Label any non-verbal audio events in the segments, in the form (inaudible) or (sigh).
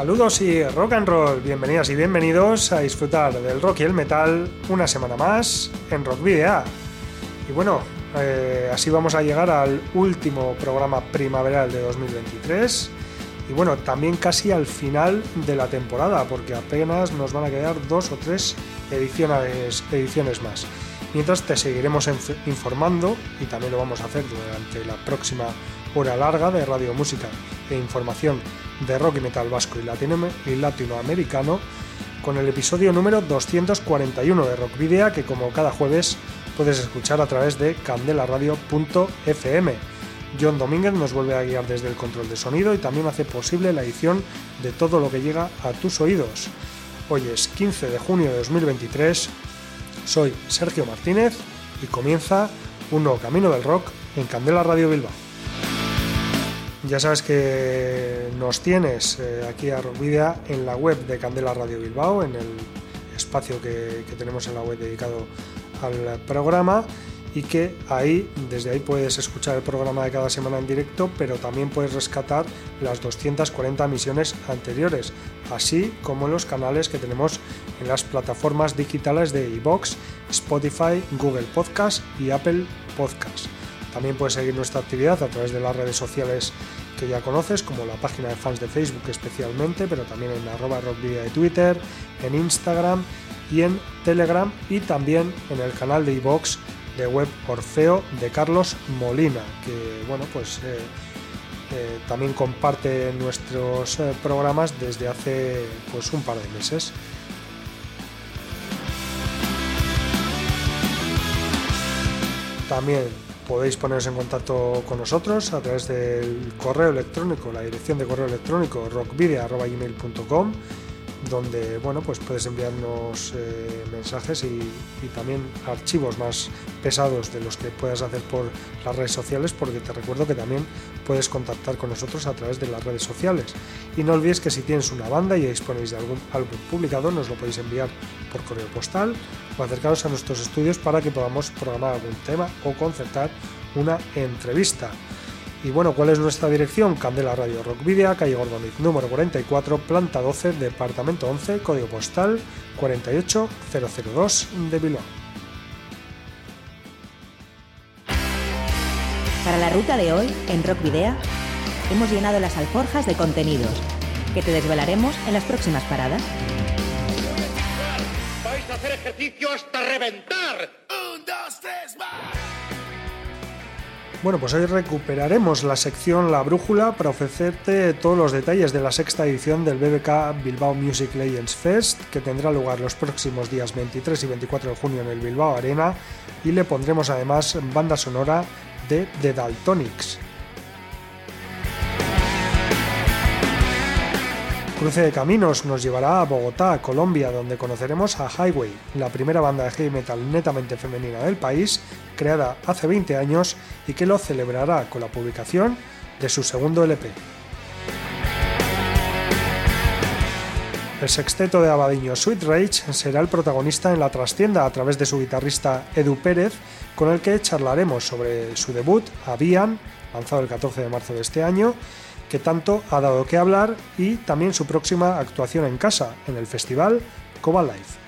Saludos y rock and roll, bienvenidas y bienvenidos a disfrutar del rock y el metal una semana más en Rock Video. Y bueno, eh, así vamos a llegar al último programa primaveral de 2023 y bueno, también casi al final de la temporada porque apenas nos van a quedar dos o tres ediciones, ediciones más. Mientras te seguiremos informando y también lo vamos a hacer durante la próxima hora larga de radio música e información de rock y metal vasco y, latinoamericano con el episodio número 241 de Rock Video que como cada jueves puedes escuchar a través de candelaradio.fm. John Domínguez nos vuelve a guiar desde el control de sonido y también hace posible la edición de todo lo que llega a tus oídos. Hoy es 15 de junio de 2023, soy Sergio Martínez y comienza un nuevo camino del rock en Candela Radio Bilbao. Ya sabes que nos tienes eh, aquí a Rockvidia en la web de Candela Radio Bilbao, en el espacio que, tenemos en la web dedicado al programa y que ahí, desde ahí puedes escuchar el programa de cada semana en directo, pero también puedes rescatar las 240 emisiones anteriores, así como los canales que tenemos en las plataformas digitales de iBox, Spotify, Google Podcast y Apple Podcast. También puedes seguir nuestra actividad a través de las redes sociales que ya conoces, como la página de fans de Facebook especialmente, pero también en arroba rockvidia de Twitter, en Instagram y en Telegram y también en el canal de iVox de web Orfeo de Carlos Molina, que bueno, pues eh, eh, también comparte nuestros eh, programas desde hace pues un par de meses. También podéis poneros en contacto con nosotros a través del correo electrónico, la dirección de correo electrónico rockvideo.com donde bueno pues puedes enviarnos eh, mensajes y, también archivos más pesados de los que puedas hacer por las redes sociales porque te recuerdo que también puedes contactar con nosotros a través de las redes sociales y no olvides que si tienes una banda y disponéis de algún álbum publicado nos lo podéis enviar por correo postal o acercaros a nuestros estudios para que podamos programar algún tema o concertar una entrevista. Y bueno, ¿cuál es nuestra dirección? Candela Radio Rock Video, calle Gordoniz número 44, planta 12, departamento 11, código postal 48002 de Bilbao. Para la ruta de hoy, en Rock Video, hemos llenado las alforjas de contenidos que te desvelaremos en las próximas paradas. Vais a hacer ejercicio hasta reventar. Un, dos, tres, bueno, pues hoy recuperaremos la sección La Brújula para ofrecerte todos los detalles de la sexta edición del BBK Bilbao Music Legends Fest, que tendrá lugar los próximos días 23 y 24 de junio en el Bilbao Arena, y le pondremos además banda sonora de The Daltonics. Cruce de Caminos nos llevará a Bogotá, Colombia, donde conoceremos a Highway, la primera banda de heavy metal netamente femenina del país, creada hace 20 años y que lo celebrará con la publicación de su segundo LP. El sexteto de Abadiño Sweet Rage será el protagonista en la trastienda a través de su guitarrista Edu Pérez, con el que charlaremos sobre su debut, Avian, lanzado el 14 de marzo de este año, que tanto ha dado que hablar y también su próxima actuación en casa, en el festival Coba Life.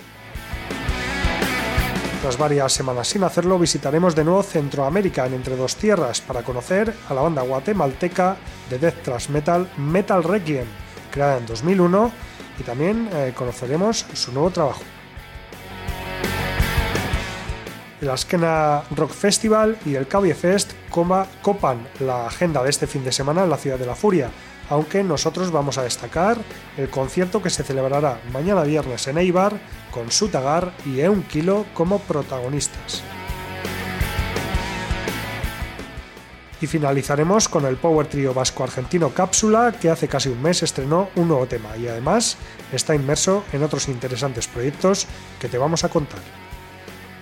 Tras varias semanas sin hacerlo, visitaremos de nuevo Centroamérica en Entre Dos Tierras para conocer a la banda guatemalteca de death thrash metal Metal Requiem, creada en 2001, y también eh, conoceremos su nuevo trabajo. El Askena Rock Festival y el Cabie Fest copan la agenda de este fin de semana en la Ciudad de la Furia, aunque nosotros vamos a destacar el concierto que se celebrará mañana viernes en Eibar con Sutagar y Eun Kilo como protagonistas. Y finalizaremos con el power trio vasco-argentino Cápsula, que hace casi un mes estrenó un nuevo tema y además está inmerso en otros interesantes proyectos que te vamos a contar.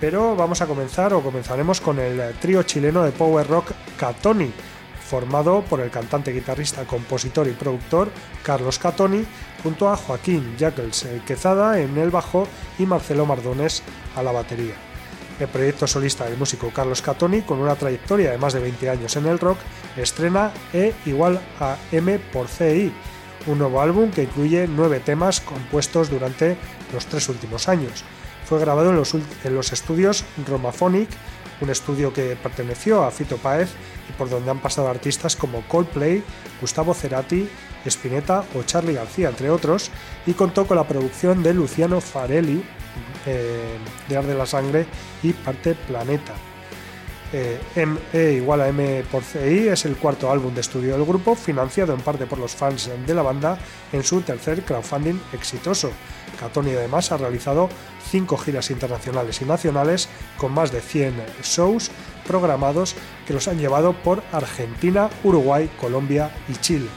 Pero vamos a comenzar o comenzaremos con el trío chileno de power rock Catoni, formado por el cantante, guitarrista, compositor y productor Carlos Catoni, junto a Joaquín Jackels Quezada en el bajo y Marcelo Mardones a la batería el proyecto solista del músico Carlos Catoni, con una trayectoria de más de 20 años en el rock, estrena E igual a M por CI, un nuevo álbum que incluye nueve temas compuestos durante los tres últimos años. Fue grabado en los, en los estudios Romaphonic, un estudio que perteneció a Fito Páez y por donde han pasado artistas como Coldplay, Gustavo Cerati, Spinetta o Charlie García, entre otros, y contó con la producción de Luciano Farelli, eh, de Ar de la Sangre y Parte Planeta. Eh, ME igual a M por CI es el cuarto álbum de estudio del grupo, financiado en parte por los fans de la banda en su tercer crowdfunding exitoso. Catoni además ha realizado cinco giras internacionales y nacionales con más de 100 shows programados que los han llevado por Argentina, Uruguay, Colombia y Chile.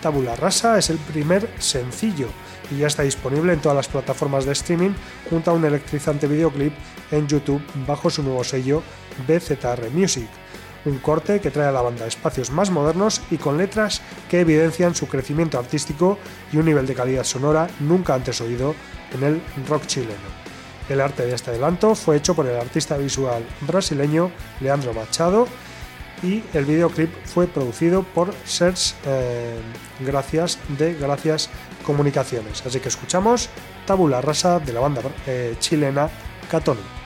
Tabula Rasa es el primer sencillo y ya está disponible en todas las plataformas de streaming junto a un electrizante videoclip en YouTube bajo su nuevo sello BZR Music. Un corte que trae a la banda espacios más modernos y con letras que evidencian su crecimiento artístico y un nivel de calidad sonora nunca antes oído en el rock chileno. El arte de este adelanto fue hecho por el artista visual brasileño Leandro Machado y el videoclip fue producido por Search eh, Gracias de Gracias Comunicaciones. Así que escuchamos Tabula Rasa de la banda eh, chilena Catoni.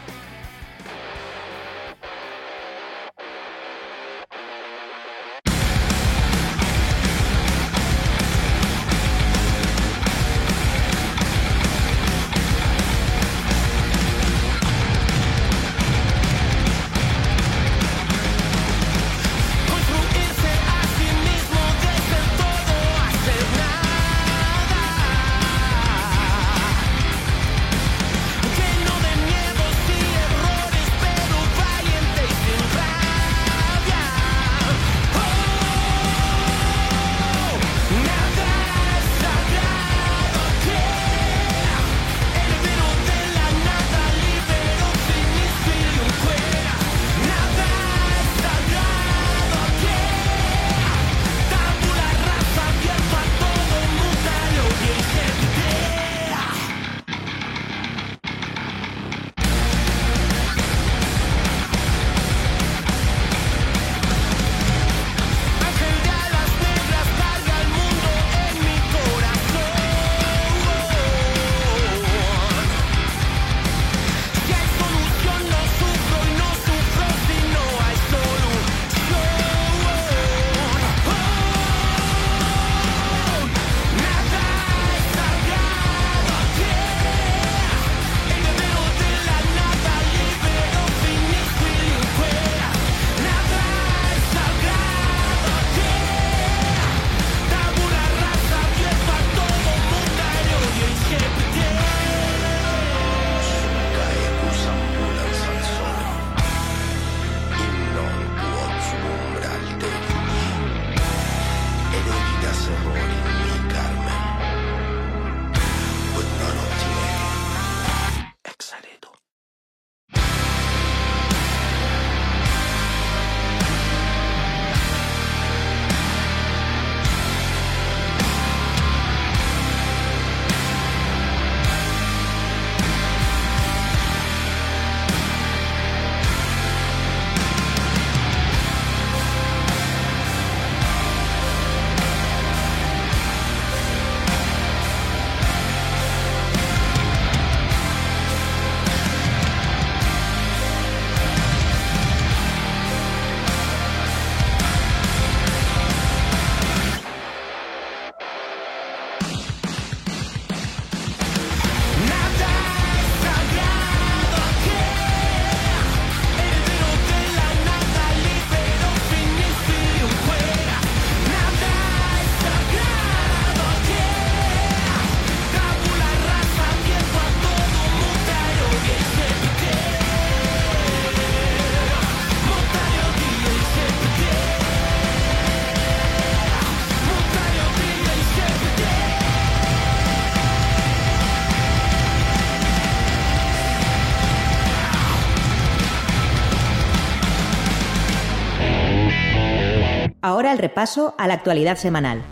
Ahora el repaso a la actualidad semanal.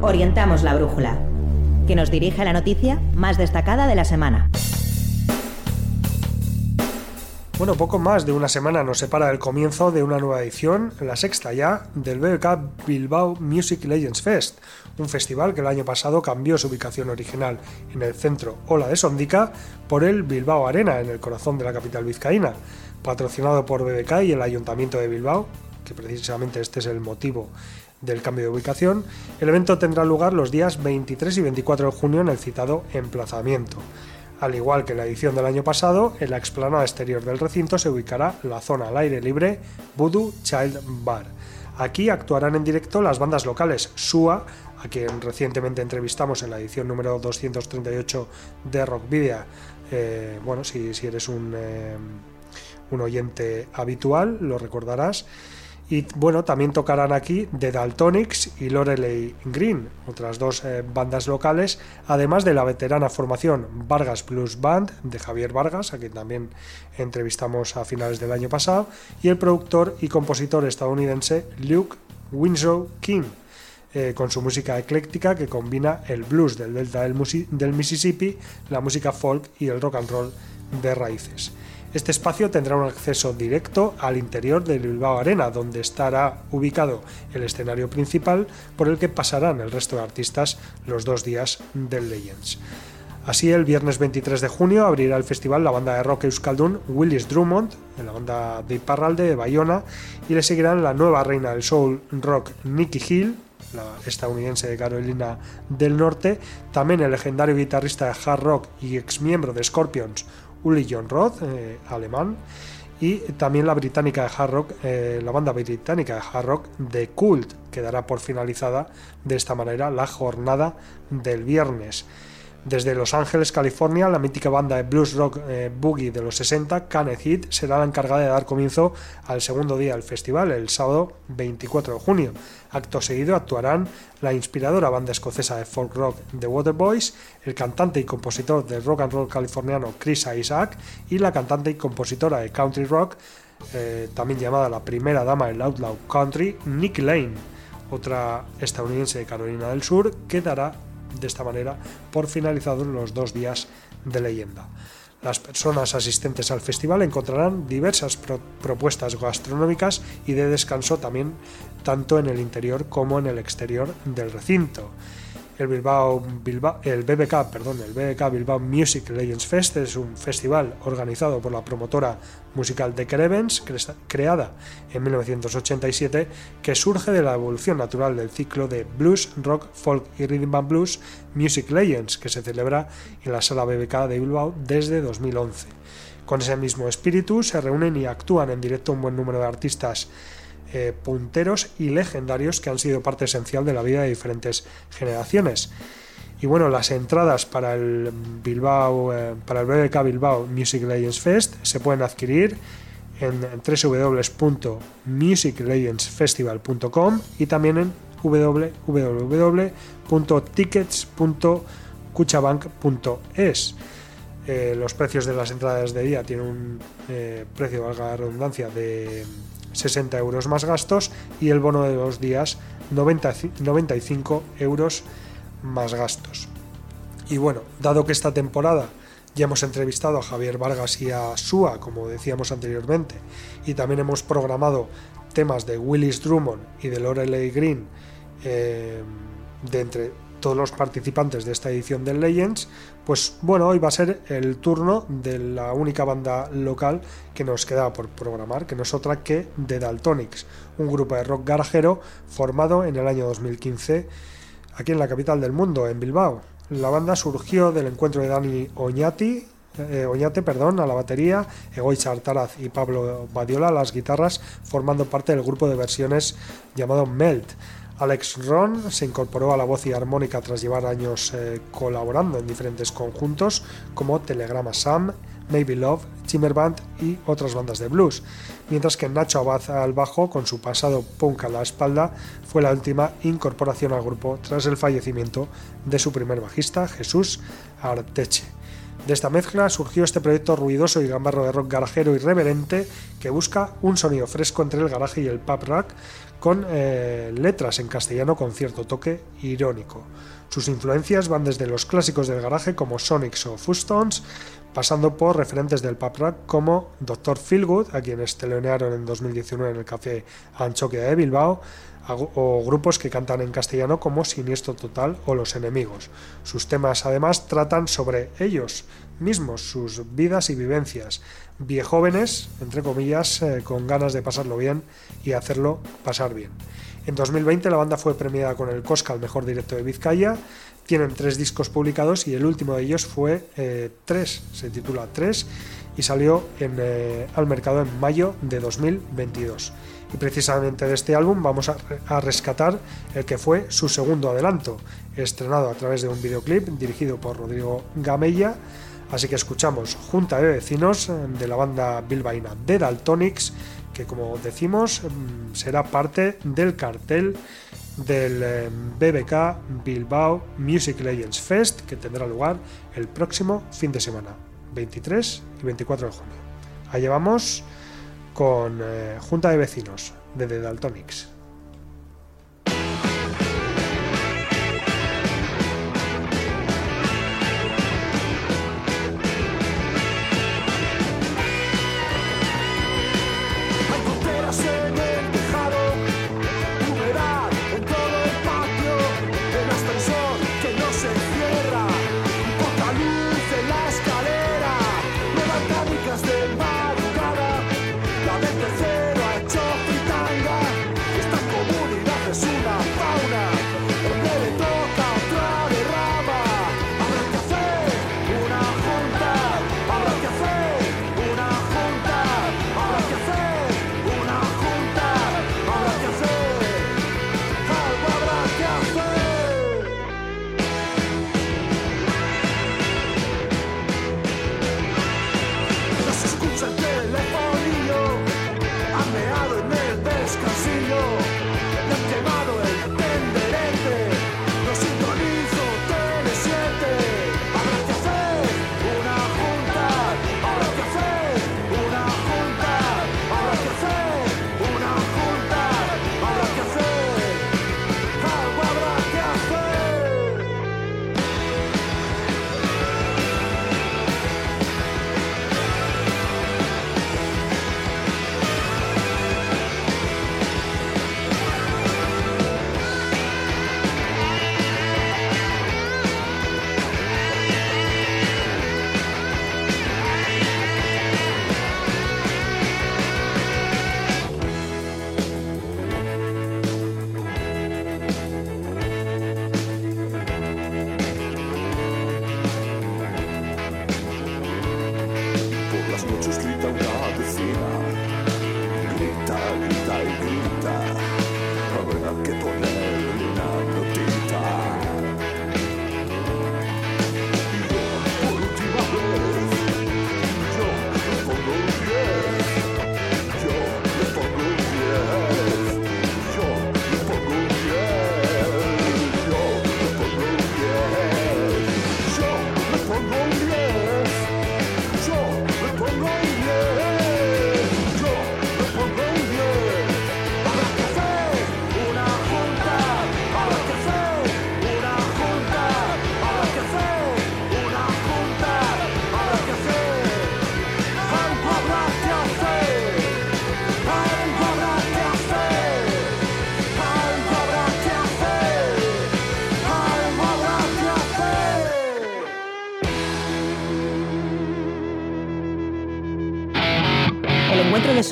Orientamos la brújula, que nos dirige a la noticia más destacada de la semana. Bueno, poco más de una semana nos separa del comienzo de una nueva edición, la sexta ya, del BBK Bilbao Music Legends Fest, un festival que el año pasado cambió su ubicación original en el centro Ola de Sondica por el Bilbao Arena, en el corazón de la capital vizcaína, patrocinado por BBK y el Ayuntamiento de Bilbao, que precisamente este es el motivo del cambio de ubicación. El evento tendrá lugar los días 23 y 24 de junio en el citado emplazamiento. Al igual que la edición del año pasado, en la explanada exterior del recinto se ubicará la zona al aire libre Voodoo Child Bar. Aquí actuarán en directo las bandas locales SUA, a quien recientemente entrevistamos en la edición número 238 de Rock Video. Eh, bueno, si, eres un, eh, un oyente habitual, lo recordarás. Y bueno, también tocarán aquí The Daltonics y Lorelei Green, otras dos eh, bandas locales, además de la veterana formación Vargas Blues Band de Javier Vargas, a quien también entrevistamos a finales del año pasado, y el productor y compositor estadounidense Luke Winslow King, eh, con su música ecléctica que combina el blues del delta del Mississippi, la música folk y el rock and roll de raíces. Este espacio tendrá un acceso directo al interior del Bilbao Arena, donde estará ubicado el escenario principal por el que pasarán el resto de artistas los dos días del Legends. Así, el viernes 23 de junio abrirá el festival la banda de rock euskaldun Willis Drummond, la banda de Iparralde de Bayona, y le seguirán la nueva reina del soul rock Nicky Hill, la estadounidense de Carolina del Norte, también el legendario guitarrista de hard rock y ex miembro de Scorpions Uli John Roth, eh, alemán, y también la británica de hard rock, eh, la banda británica de hard rock The Cult, que dará por finalizada de esta manera la jornada del viernes. Desde Los Ángeles, California, la mítica banda de blues rock eh, boogie de los 60, Caneth Heat, será la encargada de dar comienzo al segundo día del festival, el sábado 24 de junio. Acto seguido actuarán la inspiradora banda escocesa de folk rock The Waterboys, el cantante y compositor del rock and roll californiano Chris Isaac y la cantante y compositora de country rock, eh, también llamada la primera dama del outlaw country, Nick Lane, otra estadounidense de Carolina del Sur, que dará de esta manera por finalizados los dos días de leyenda. Las personas asistentes al festival encontrarán diversas propuestas gastronómicas y de descanso también tanto en el interior como en el exterior del recinto. El, Bilbao, el BBK, perdón, el BBK Bilbao Music Legends Fest es un festival organizado por la promotora musical de Events, creada en 1987, que surge de la evolución natural del ciclo de blues, rock, folk y rhythm and blues Music Legends, que se celebra en la sala BBK de Bilbao desde 2011. Con ese mismo espíritu se reúnen y actúan en directo un buen número de artistas eh, punteros y legendarios que han sido parte esencial de la vida de diferentes generaciones. Y bueno, las entradas para el Bilbao, eh, para el BBK Bilbao Music Legends Fest se pueden adquirir en www.musiclegendsfestival.com y también en www.tickets.cuchabank.es. Eh, los precios de las entradas de día tienen un precio, valga la redundancia, de 60 euros más gastos y el bono de dos días 95 euros gastos. Y bueno, dado que esta temporada ya hemos entrevistado a Javier Vargas y a Sua, como decíamos anteriormente, y también hemos programado temas de Willis Drummond y de Lorelei Green eh, de entre todos los participantes de esta edición del Legends, pues bueno, hoy va a ser el turno de la única banda local que nos queda por programar, que no es otra que The Daltonics, un grupo de rock garajero formado en el año 2015 aquí en la capital del mundo, en Bilbao. La banda surgió del encuentro de Dani Oñati, eh, Oñate perdón, a la batería, Egoy Chartaraz y Pablo Badiola a las guitarras, formando parte del grupo de versiones llamado Melt Alex Ron se incorporó a la voz y armónica tras llevar años eh, colaborando en diferentes conjuntos como Telegrama Sam, Maybe Love, Band y otras bandas de blues, mientras que Nacho Abad al bajo, con su pasado punk a la espalda, fue la última incorporación al grupo tras el fallecimiento de su primer bajista, Jesús Arteche. De esta mezcla surgió este proyecto ruidoso y gambarro de rock garajero irreverente que busca un sonido fresco entre el garaje y el pub rock con eh, letras en castellano con cierto toque irónico. Sus influencias van desde los clásicos del garaje como Sonics o Fustones, pasando por referentes del pop rock como Dr. Feelgood, a quienes telonearon en 2019 en el Café Anchoquia de Bilbao, o grupos que cantan en castellano como Siniestro Total o Los Enemigos. Sus temas además tratan sobre ellos mismos, sus vidas y vivencias, viejóvenes, entre comillas, eh, con ganas de pasarlo bien y hacerlo pasar bien. En 2020 la banda fue premiada con el Cosca al mejor directo de Vizcaya. Tienen tres discos publicados y el último de ellos fue 3, eh, se titula 3 y salió eh, al mercado en mayo de 2022. Y precisamente de este álbum vamos a, rescatar el que fue su segundo adelanto, estrenado a través de un videoclip dirigido por Rodrigo Gamella. Así que escuchamos Junta de Vecinos de la banda bilbaína The Daltonics, que como decimos mm, será parte del cartel del eh, BBK Bilbao Music Legends Fest que tendrá lugar el próximo fin de semana, 23 y 24 de junio. Allá vamos con eh, Junta de Vecinos de The Daltonics.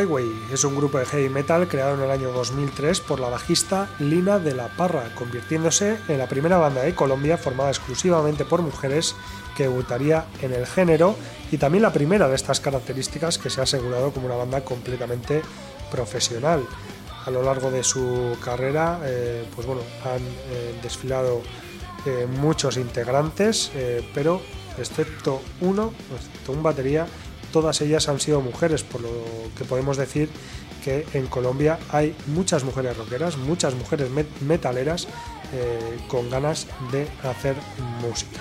Highway es un grupo de heavy metal creado en el año 2003 por la bajista Lina de la Parra, convirtiéndose en la primera banda de Colombia formada exclusivamente por mujeres que debutaría en el género y también la primera de estas características que se ha asegurado como una banda completamente profesional. a lo largo de su carrera, eh, pues bueno, han eh, desfilado eh, muchos integrantes, pero excepto uno, excepto un batería, todas ellas han sido mujeres, por lo que podemos decir que en Colombia hay muchas mujeres rockeras, muchas mujeres metaleras con ganas de hacer música.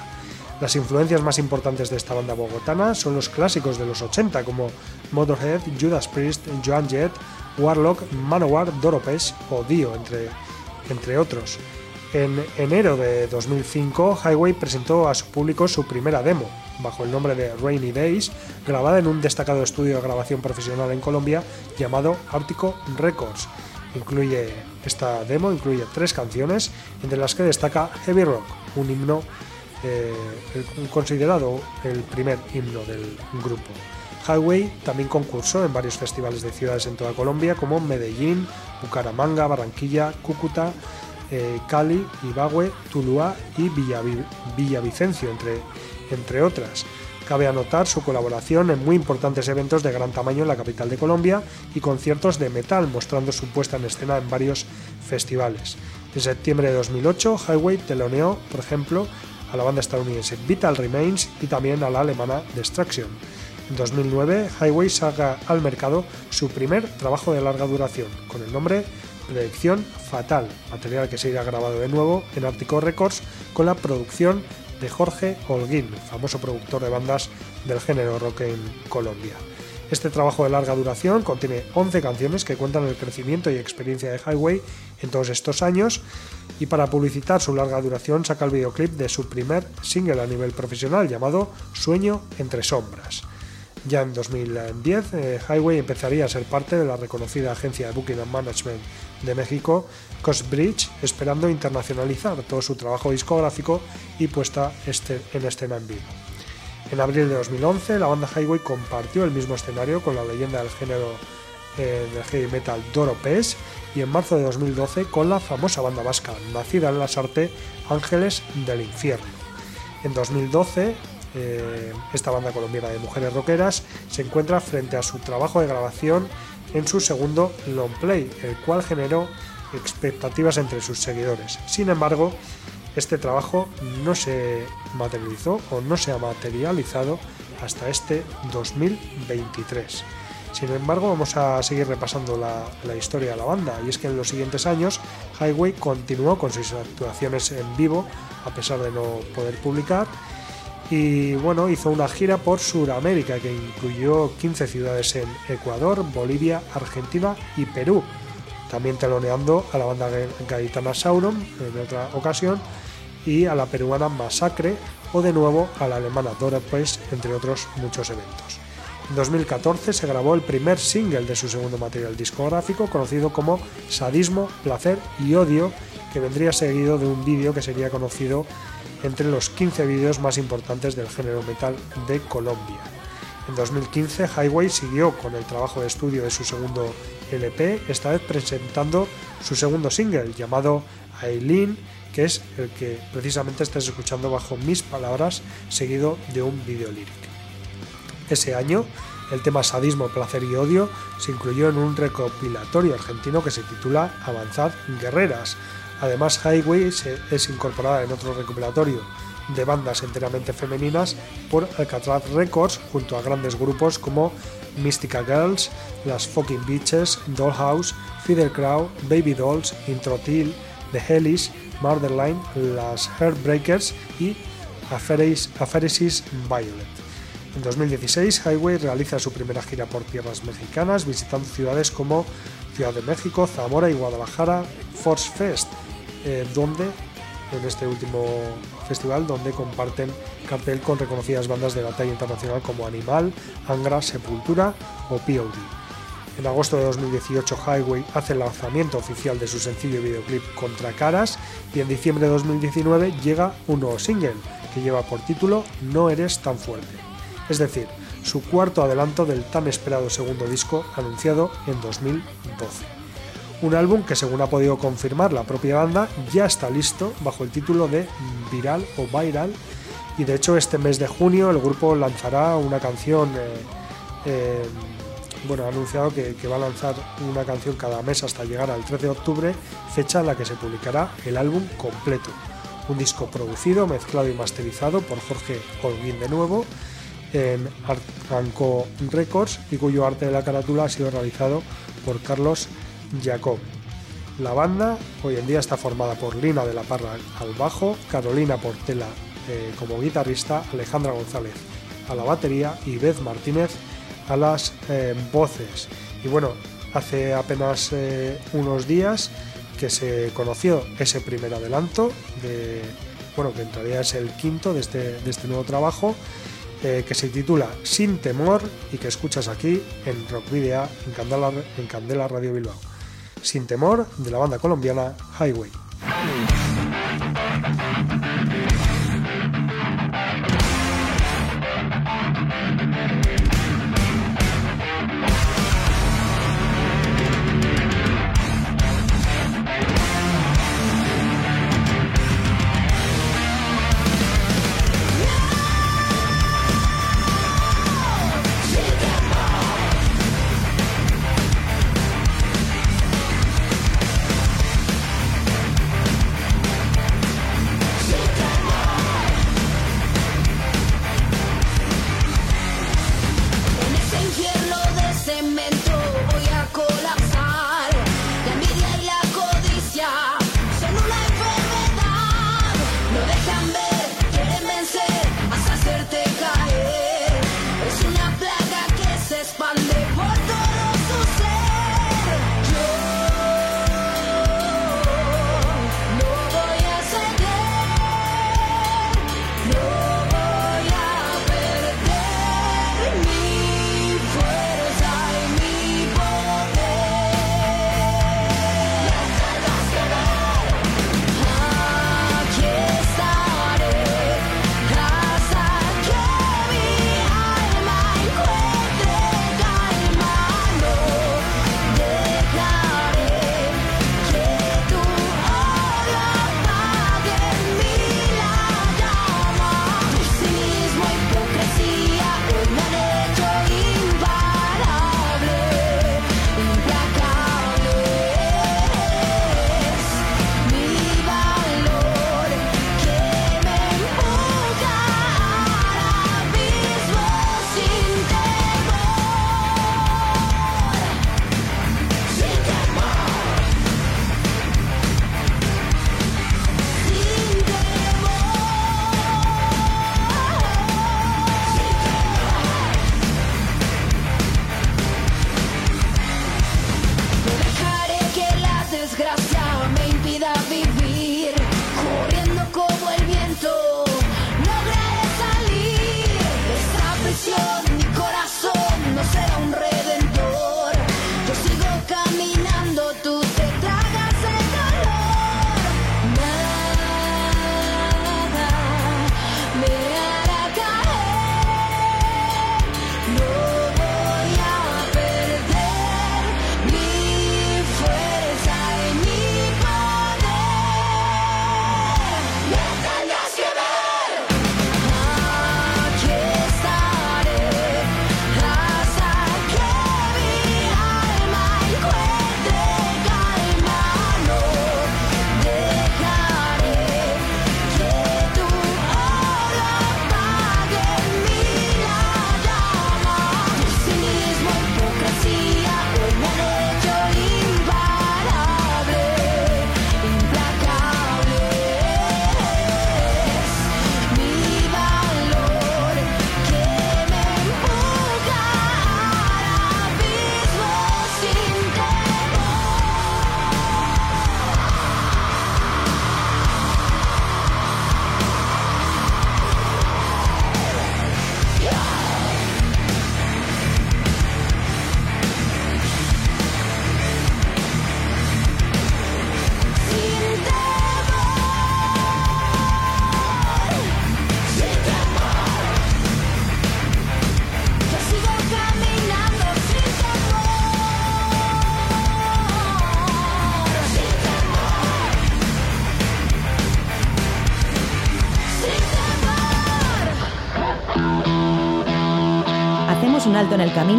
Las influencias más importantes de esta banda bogotana son los clásicos de los 80 como Motorhead, Judas Priest, Joan Jett, Warlock, Manowar, Doropesh o Dio, entre, entre otros. En enero de 2005, Highway presentó a su público su primera demo, bajo el nombre de Rainy Days, grabada en un destacado estudio de grabación profesional en Colombia llamado Artico Records. Incluye esta demo incluye tres canciones, entre las que destaca Heavy Rock, un himno eh, considerado el primer himno del grupo. Highway también concursó en varios festivales de ciudades en toda Colombia como Medellín, Bucaramanga, Barranquilla, Cúcuta, eh, Cali, Ibagüe, Tuluá y Villavicencio, entre, entre otras. Cabe anotar su colaboración en muy importantes eventos de gran tamaño en la capital de Colombia y conciertos de metal, mostrando su puesta en escena en varios festivales. En septiembre de 2008, Highway teloneó, por ejemplo, a la banda estadounidense Vital Remains y también a la alemana Destruction. En 2009, Highway saca al mercado su primer trabajo de larga duración, con el nombre Predicción Fatal, material que se irá grabado de nuevo en Artico Records con la producción de Jorge Holguín, famoso productor de bandas del género rock en Colombia. Este trabajo de larga duración contiene 11 canciones que cuentan el crecimiento y experiencia de Highway en todos estos años y para publicitar su larga duración saca el videoclip de su primer single a nivel profesional llamado Sueño entre sombras. Ya en 2010, eh, Highway empezaría a ser parte de la reconocida agencia de Booking and Management de México, Costbridge, esperando internacionalizar todo su trabajo discográfico y puesta este, en escena en vivo. En abril de 2011, la banda Highway compartió el mismo escenario con la leyenda del género eh, del heavy metal Doro Pes y en marzo de 2012 con la famosa banda vasca, nacida en las artes Ángeles del Infierno. En 2012, eh, esta banda colombiana de mujeres rockeras se encuentra frente a su trabajo de grabación en su segundo long play, el cual generó expectativas entre sus seguidores. Sin embargo, este trabajo no se materializó o no se ha materializado hasta este 2023. Sin embargo, vamos a seguir repasando la, la, historia de la banda, y es que en los siguientes años Highway continuó con sus actuaciones en vivo, a pesar de no poder publicar, y bueno, hizo una gira por Sudamérica que incluyó 15 ciudades en Ecuador, Bolivia, Argentina y Perú, también teloneando a la banda gaditana Sauron en otra ocasión y a la peruana Masacre o de nuevo a la alemana Dora Pues, entre otros muchos eventos. En 2014 se grabó el primer single de su segundo material discográfico conocido como Sadismo, Placer y Odio, que vendría seguido de un vídeo que sería conocido entre los 15 vídeos más importantes del género metal de Colombia. En 2015 Highway siguió con el trabajo de estudio de su segundo LP, esta vez presentando su segundo single llamado Aileen, que es el que precisamente estás escuchando bajo mis palabras, seguido de un video lírico. Ese año, el tema Sadismo, Placer y Odio se incluyó en un recopilatorio argentino que se titula Avanzad Guerreras. Además, Highway es incorporada en otro recopilatorio de bandas enteramente femeninas por Alcatraz Records junto a grandes grupos como Mystica Girls, Las Fucking Beaches, Dollhouse, Fidel Crow, Baby Dolls, Introtil, The Hellies, Murderline, Las Heartbreakers y Apheresis Violet. En 2016, Highway realiza su primera gira por tierras mexicanas, visitando ciudades como Ciudad de México, Zamora y Guadalajara Force Fest, eh, en este último festival donde comparten cartel con reconocidas bandas de la talla internacional como Animal, Angra, Sepultura o POD. En agosto de 2018 Highway hace el lanzamiento oficial de su sencillo videoclip Contra Caras y en diciembre de 2019 llega un nuevo single que lleva por título No eres tan fuerte, es decir, su cuarto adelanto del tan esperado segundo disco anunciado en 2012 un álbum que según ha podido confirmar la propia banda ya está listo bajo el título de Viral o Viral y de hecho este mes de junio el grupo lanzará una canción eh, eh, bueno, ha anunciado que, va a lanzar una canción cada mes hasta llegar al 13 de octubre, fecha en la que se publicará el álbum completo. Un disco producido, mezclado y masterizado por Jorge Holguín de nuevo en Arcanco Records y cuyo arte de la carátula ha sido realizado por Carlos Jacob. La banda hoy en día está formada por Lina de la Parra al bajo, Carolina Portela eh, como guitarrista, Alejandra González a la batería y Beth Martínez a las eh, voces. Y bueno, hace apenas eh, unos días que se conoció ese primer adelanto de bueno que en es el quinto de este, de este nuevo trabajo que se titula Sin temor y que escuchas aquí en Rock Video en Candela, en Candela Radio Bilbao. Sin temor de la banda colombiana Highway.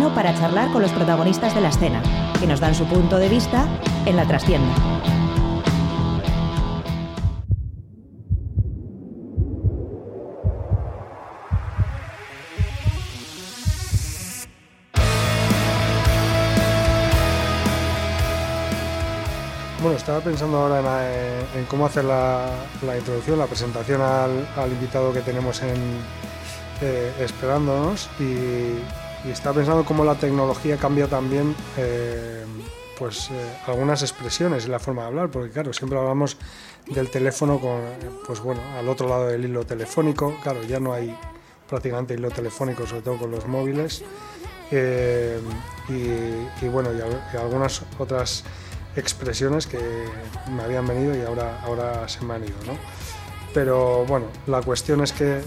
Para charlar con los protagonistas de la escena, que nos dan su punto de vista en la trastienda. Bueno, estaba pensando ahora en, cómo hacer la, introducción, la presentación al, invitado que tenemos en, eh, esperándonos y, estaba pensando cómo la tecnología cambia también eh, pues eh, algunas expresiones y la forma de hablar, porque claro, siempre hablamos del teléfono con, pues bueno, al otro lado del hilo telefónico, claro, ya no hay prácticamente hilo telefónico, sobre todo con los móviles, y, bueno, y algunas otras expresiones que me habían venido y ahora, ahora se me han ido. ¿no? Pero bueno, la cuestión es que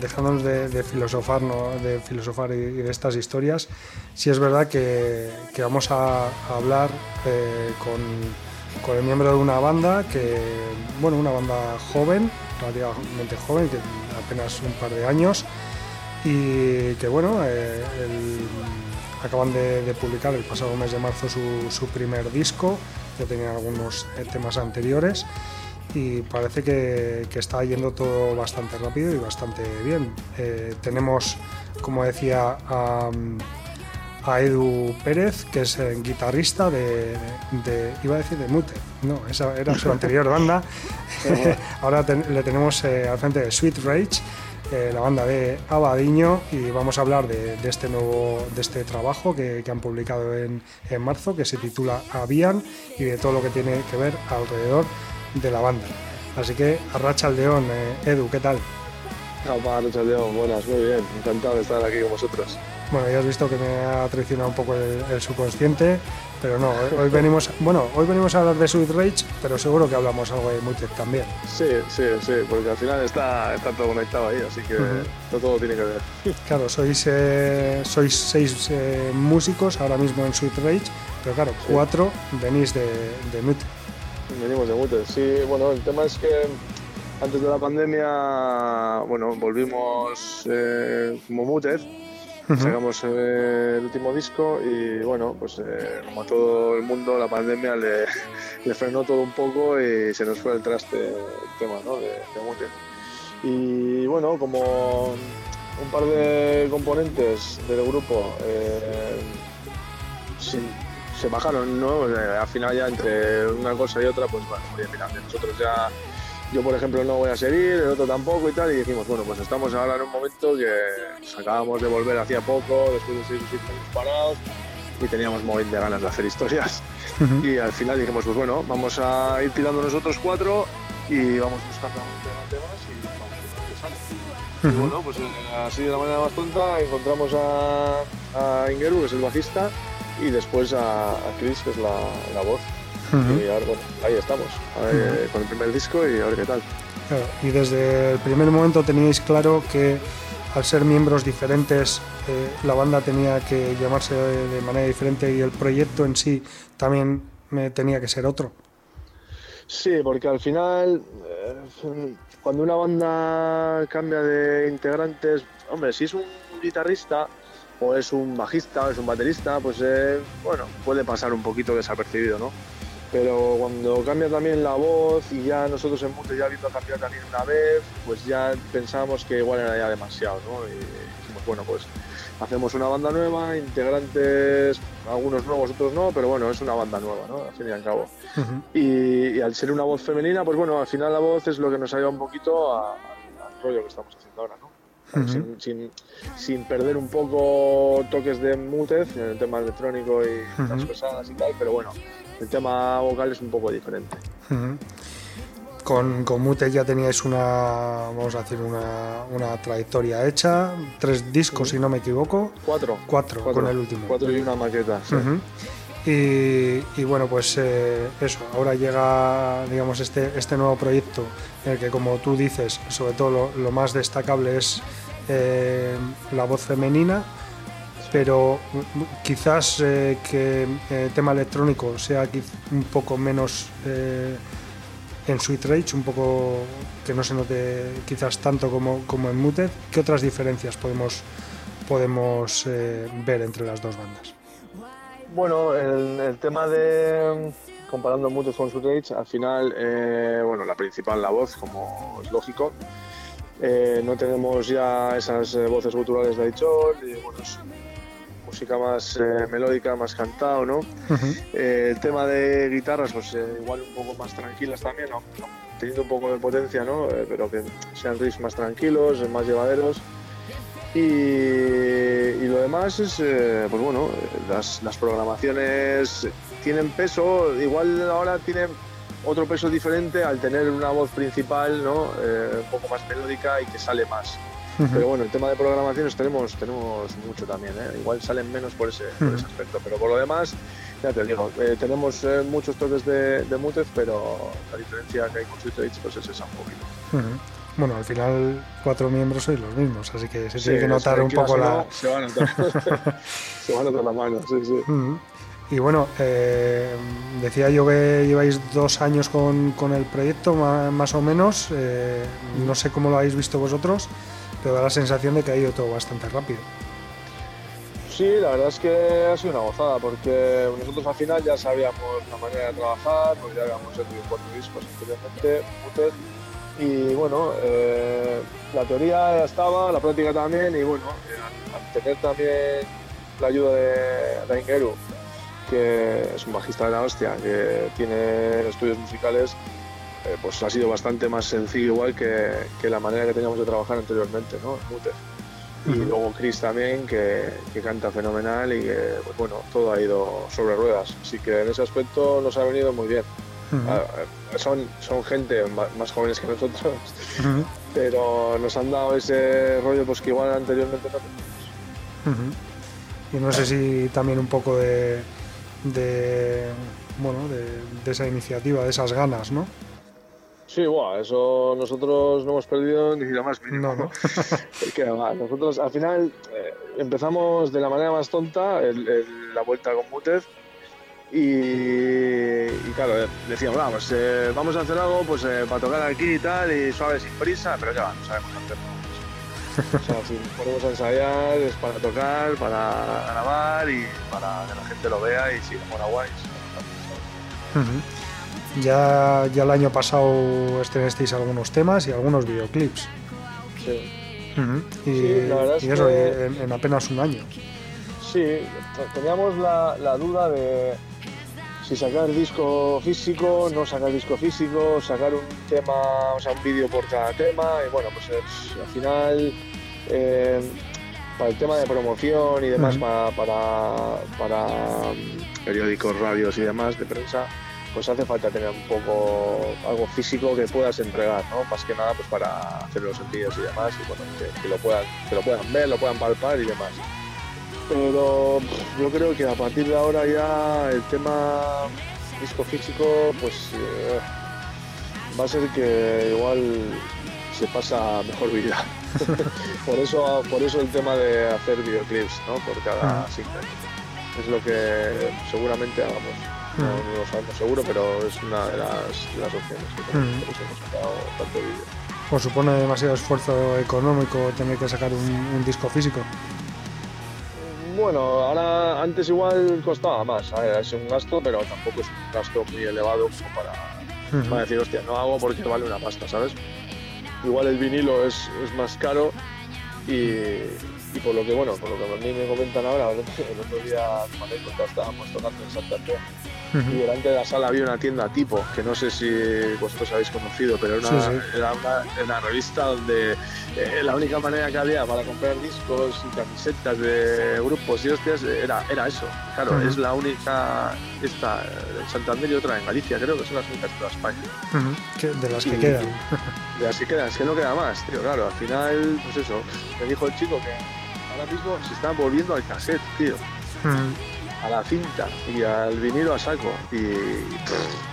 dejándonos de, filosofar, ¿no? de filosofar y, de estas historias, sí es verdad que, que vamos a, hablar eh, con, con, el miembro de una banda que, bueno, una banda joven, relativamente joven, que apenas un par de años, y que bueno, eh, acaban de, publicar el pasado mes de marzo su, primer disco, ya tenían algunos eh, temas anteriores y parece que, está yendo todo bastante rápido y bastante bien. Eh, tenemos, como decía, a, Edu Pérez, que es eh, guitarrista de, iba a decir de Mute, no, esa era su anterior banda. (laughs) (laughs) Ahora le tenemos al frente de Sweet Rage eh, la banda de Abadiño y vamos a hablar de, este nuevo de este trabajo que, han publicado en, marzo que se titula Avian y de todo lo que tiene que ver alrededor de la banda. Así que Arracha al León, eh, Edu, ¿qué tal? Arracha al León, buenas, muy bien, encantado de estar aquí con vosotros. Bueno, ya has visto que me ha traicionado un poco el subconsciente pero no, hoy venimos, (laughs) bueno, hoy venimos a hablar de Sweet Rage, pero seguro que hablamos algo de Muted también. Sí, sí, sí, porque al final está, está todo conectado ahí, así que todo, tiene que ver. (laughs) Claro, sois, eh, sois seis eh, músicos ahora mismo en Sweet Rage, pero claro, cuatro venís de, de Muted. Venimos de Muted, sí, bueno, el tema es que antes de la pandemia, bueno, volvimos eh, como Muted. Sacamos eh, el último disco y bueno, pues eh, como a todo el mundo la pandemia le, (laughs) frenó todo un poco y se nos fue el traste el tema ¿no? de, de Y bueno, como un par de componentes del grupo eh, se bajaron, ¿no? al final ya entre una cosa y otra, pues bueno, mira, nosotros ya yo por ejemplo no voy a seguir, el otro tampoco y tal, y dijimos, bueno, pues estamos ahora en un momento que acabamos de volver hacía poco, después de seis o siete años parados, y teníamos muy de ganas de hacer historias. Y al final dijimos, pues bueno, vamos a ir tirando nosotros cuatro y vamos buscando temas y vamos a Y bueno, pues eh, así de la manera más tonta encontramos a, a Ingeru, que es el bajista, y después a, a Chris, que es la, la voz. Y ahora, bueno, ahí estamos, con el primer disco y a ver qué tal. y desde el primer momento teníais claro que al ser miembros diferentes, eh, la banda tenía que llamarse de manera diferente y el proyecto en sí también me tenía que ser otro. Sí, porque al final, eh, cuando una banda cambia de integrantes, hombre, si es un guitarrista o es un bajista o es un baterista, pues eh, bueno, puede pasar un poquito desapercibido, ¿no? pero cuando cambia también la voz y ya nosotros en Mute ya viendo cambiar también una vez, pues ya pensamos que igual era ya demasiado, ¿no? Y dijimos, bueno, pues hacemos una banda nueva, integrantes, algunos nuevos, otros no, pero bueno, es una banda nueva, ¿no? Al fin y al cabo. y, al ser una voz femenina, pues bueno, al final la voz es lo que nos ayuda un poquito al rollo que estamos haciendo ahora, ¿no? Sin, sin, perder un poco toques de mutez en el tema electrónico y las pesadas y tal, pero bueno, el tema vocal es un poco diferente. Con, con Mute ya teníais una, vamos a decir, una, una trayectoria hecha, tres discos si no me equivoco. Cuatro. Cuatro, con el último. Cuatro y una maqueta. Y, bueno, pues eh, eso, ahora llega, digamos, este, este nuevo proyecto en el que, como tú dices, sobre todo lo, más destacable es eh, la voz femenina pero quizás eh, que el tema electrónico sea un poco menos en Sweet Rage, un poco que no se note quizás tanto como, como en Muted. ¿Qué otras diferencias podemos podemos ver entre las dos bandas. Bueno, el, el tema de comparando mucho con su Rage, al final, eh, bueno, la principal, la voz, como es lógico. Eh, no tenemos ya esas eh, voces guturales de Aichor, y bueno, es música más melódica, más cantado, ¿no? El tema de guitarras, pues igual un poco más tranquilas también, ¿no? teniendo un poco de potencia, ¿no? Pero que sean riffs más tranquilos, más llevaderos. Y, y lo demás es, eh, pues bueno, las, las programaciones tienen peso, igual ahora tienen otro peso diferente al tener una voz principal, ¿no? Eh, un poco más melódica y que sale más. Pero bueno, el tema de programaciones tenemos, tenemos mucho también, ¿eh? igual salen menos por ese, por ese aspecto, pero por lo demás, ya te digo, eh, tenemos eh, muchos toques de, de Mutez, pero la diferencia que hay con Rage, pues es esa un poquito. Bueno, al final cuatro miembros sois los mismos, así que se Sí, tiene que notar un poco la... no, se va a notar. (laughs) se va a notar la mano, sí, sí. Y bueno, eh, decía yo que lleváis dos años con, con el proyecto, más o menos. eh, no sé cómo lo habéis visto vosotros, pero da la sensación de que ha ido todo bastante rápido. Sí, la verdad es que ha sido una gozada, porque nosotros al final ya sabíamos la manera de trabajar, pues ya habíamos hecho cuatro discos anteriormente, y bueno, eh, la teoría ya estaba, la práctica también, y bueno, al, al tener también la ayuda de Daingeru, que es un bajista de la hostia, que tiene estudios musicales, eh, pues ha sido bastante más sencillo igual que, que la manera que teníamos de trabajar anteriormente, ¿no? En y luego Chris también que, que canta fenomenal y que pues bueno todo ha ido sobre ruedas. Así que en ese aspecto nos ha venido muy bien Ah, ah, son, son gente más jóvenes que nosotros pero nos han dado ese rollo pues que igual anteriormente no teníamos. Y no sé si también un poco de, de bueno, de, de esa iniciativa, de esas ganas, ¿no? Sí, bueno, eso nosotros no hemos perdido ni lo más mínimo. No, no. (laughs) Porque, va, nosotros al final eh, empezamos de la manera más tonta el- el- la vuelta con Mutez y, y claro, eh, decíamos, vamos, eh, vamos a hacer algo pues eh, para tocar aquí y tal, y suave sin prisa, pero ya no sabemos hacerlo. O sea, si a ensayar es para tocar, para grabar y para que la gente lo vea y si mora guay. Ya, ya el año pasado estrenasteis algunos temas y algunos videoclips. Sí. Y, Sí, la verdad es y eso, que- en, en apenas un año. Sí, teníamos la, la duda de si sacar disco físico, no sacar disco físico, sacar un tema, o sea, un vídeo por cada tema. Y bueno, pues eh, al final, eh, para el tema de promoción y demás, para, para, para, mm, periódicos, radios y demás de prensa, pues hace falta tener un poco algo físico que puedas entregar, ¿no? Más que nada pues para hacer los envíos y demás, y bueno, que, que lo puedan, que lo puedan ver, lo puedan palpar y demás pero yo creo que a partir de ahora ya el tema disco físico pues eh, va a ser que igual se pasa mejor vida (laughs) por eso por eso el tema de hacer videoclips ¿no? por cada Ah. single es lo que seguramente hagamos no, Ah. no lo sabemos seguro pero es una de las, de las opciones que tenemos, Mm. por eso hemos sacado tanto vídeo ¿Os supone demasiado esfuerzo económico tener que sacar un, un disco físico? Bueno, ahora antes igual costaba más, es un gasto, pero tampoco es un gasto muy elevado como para, decir, hostia, no hago porque vale una pasta, ¿sabes? Igual el vinilo es, es más caro y, y por lo que, bueno, por lo que a mí me comentan ahora, (laughs) el otro día, como anécdota, estábamos tocando en Santander y delante de la sala había una tienda tipo, que no sé si vosotros habéis conocido, pero era una, Sí, sí. Era una, una revista donde eh, la única manera que había para comprar discos y camisetas de grupos y hostias era, era eso. Claro, es la única, esta en Santander y otra en Galicia, creo que son las únicas de toda España. Que- de las que Y- quedan. De así queda, es que no queda más, tío, claro, al final, pues eso, me dijo el chico que ahora mismo se están volviendo al cassette, tío. A la cinta y al vinilo a saco. Y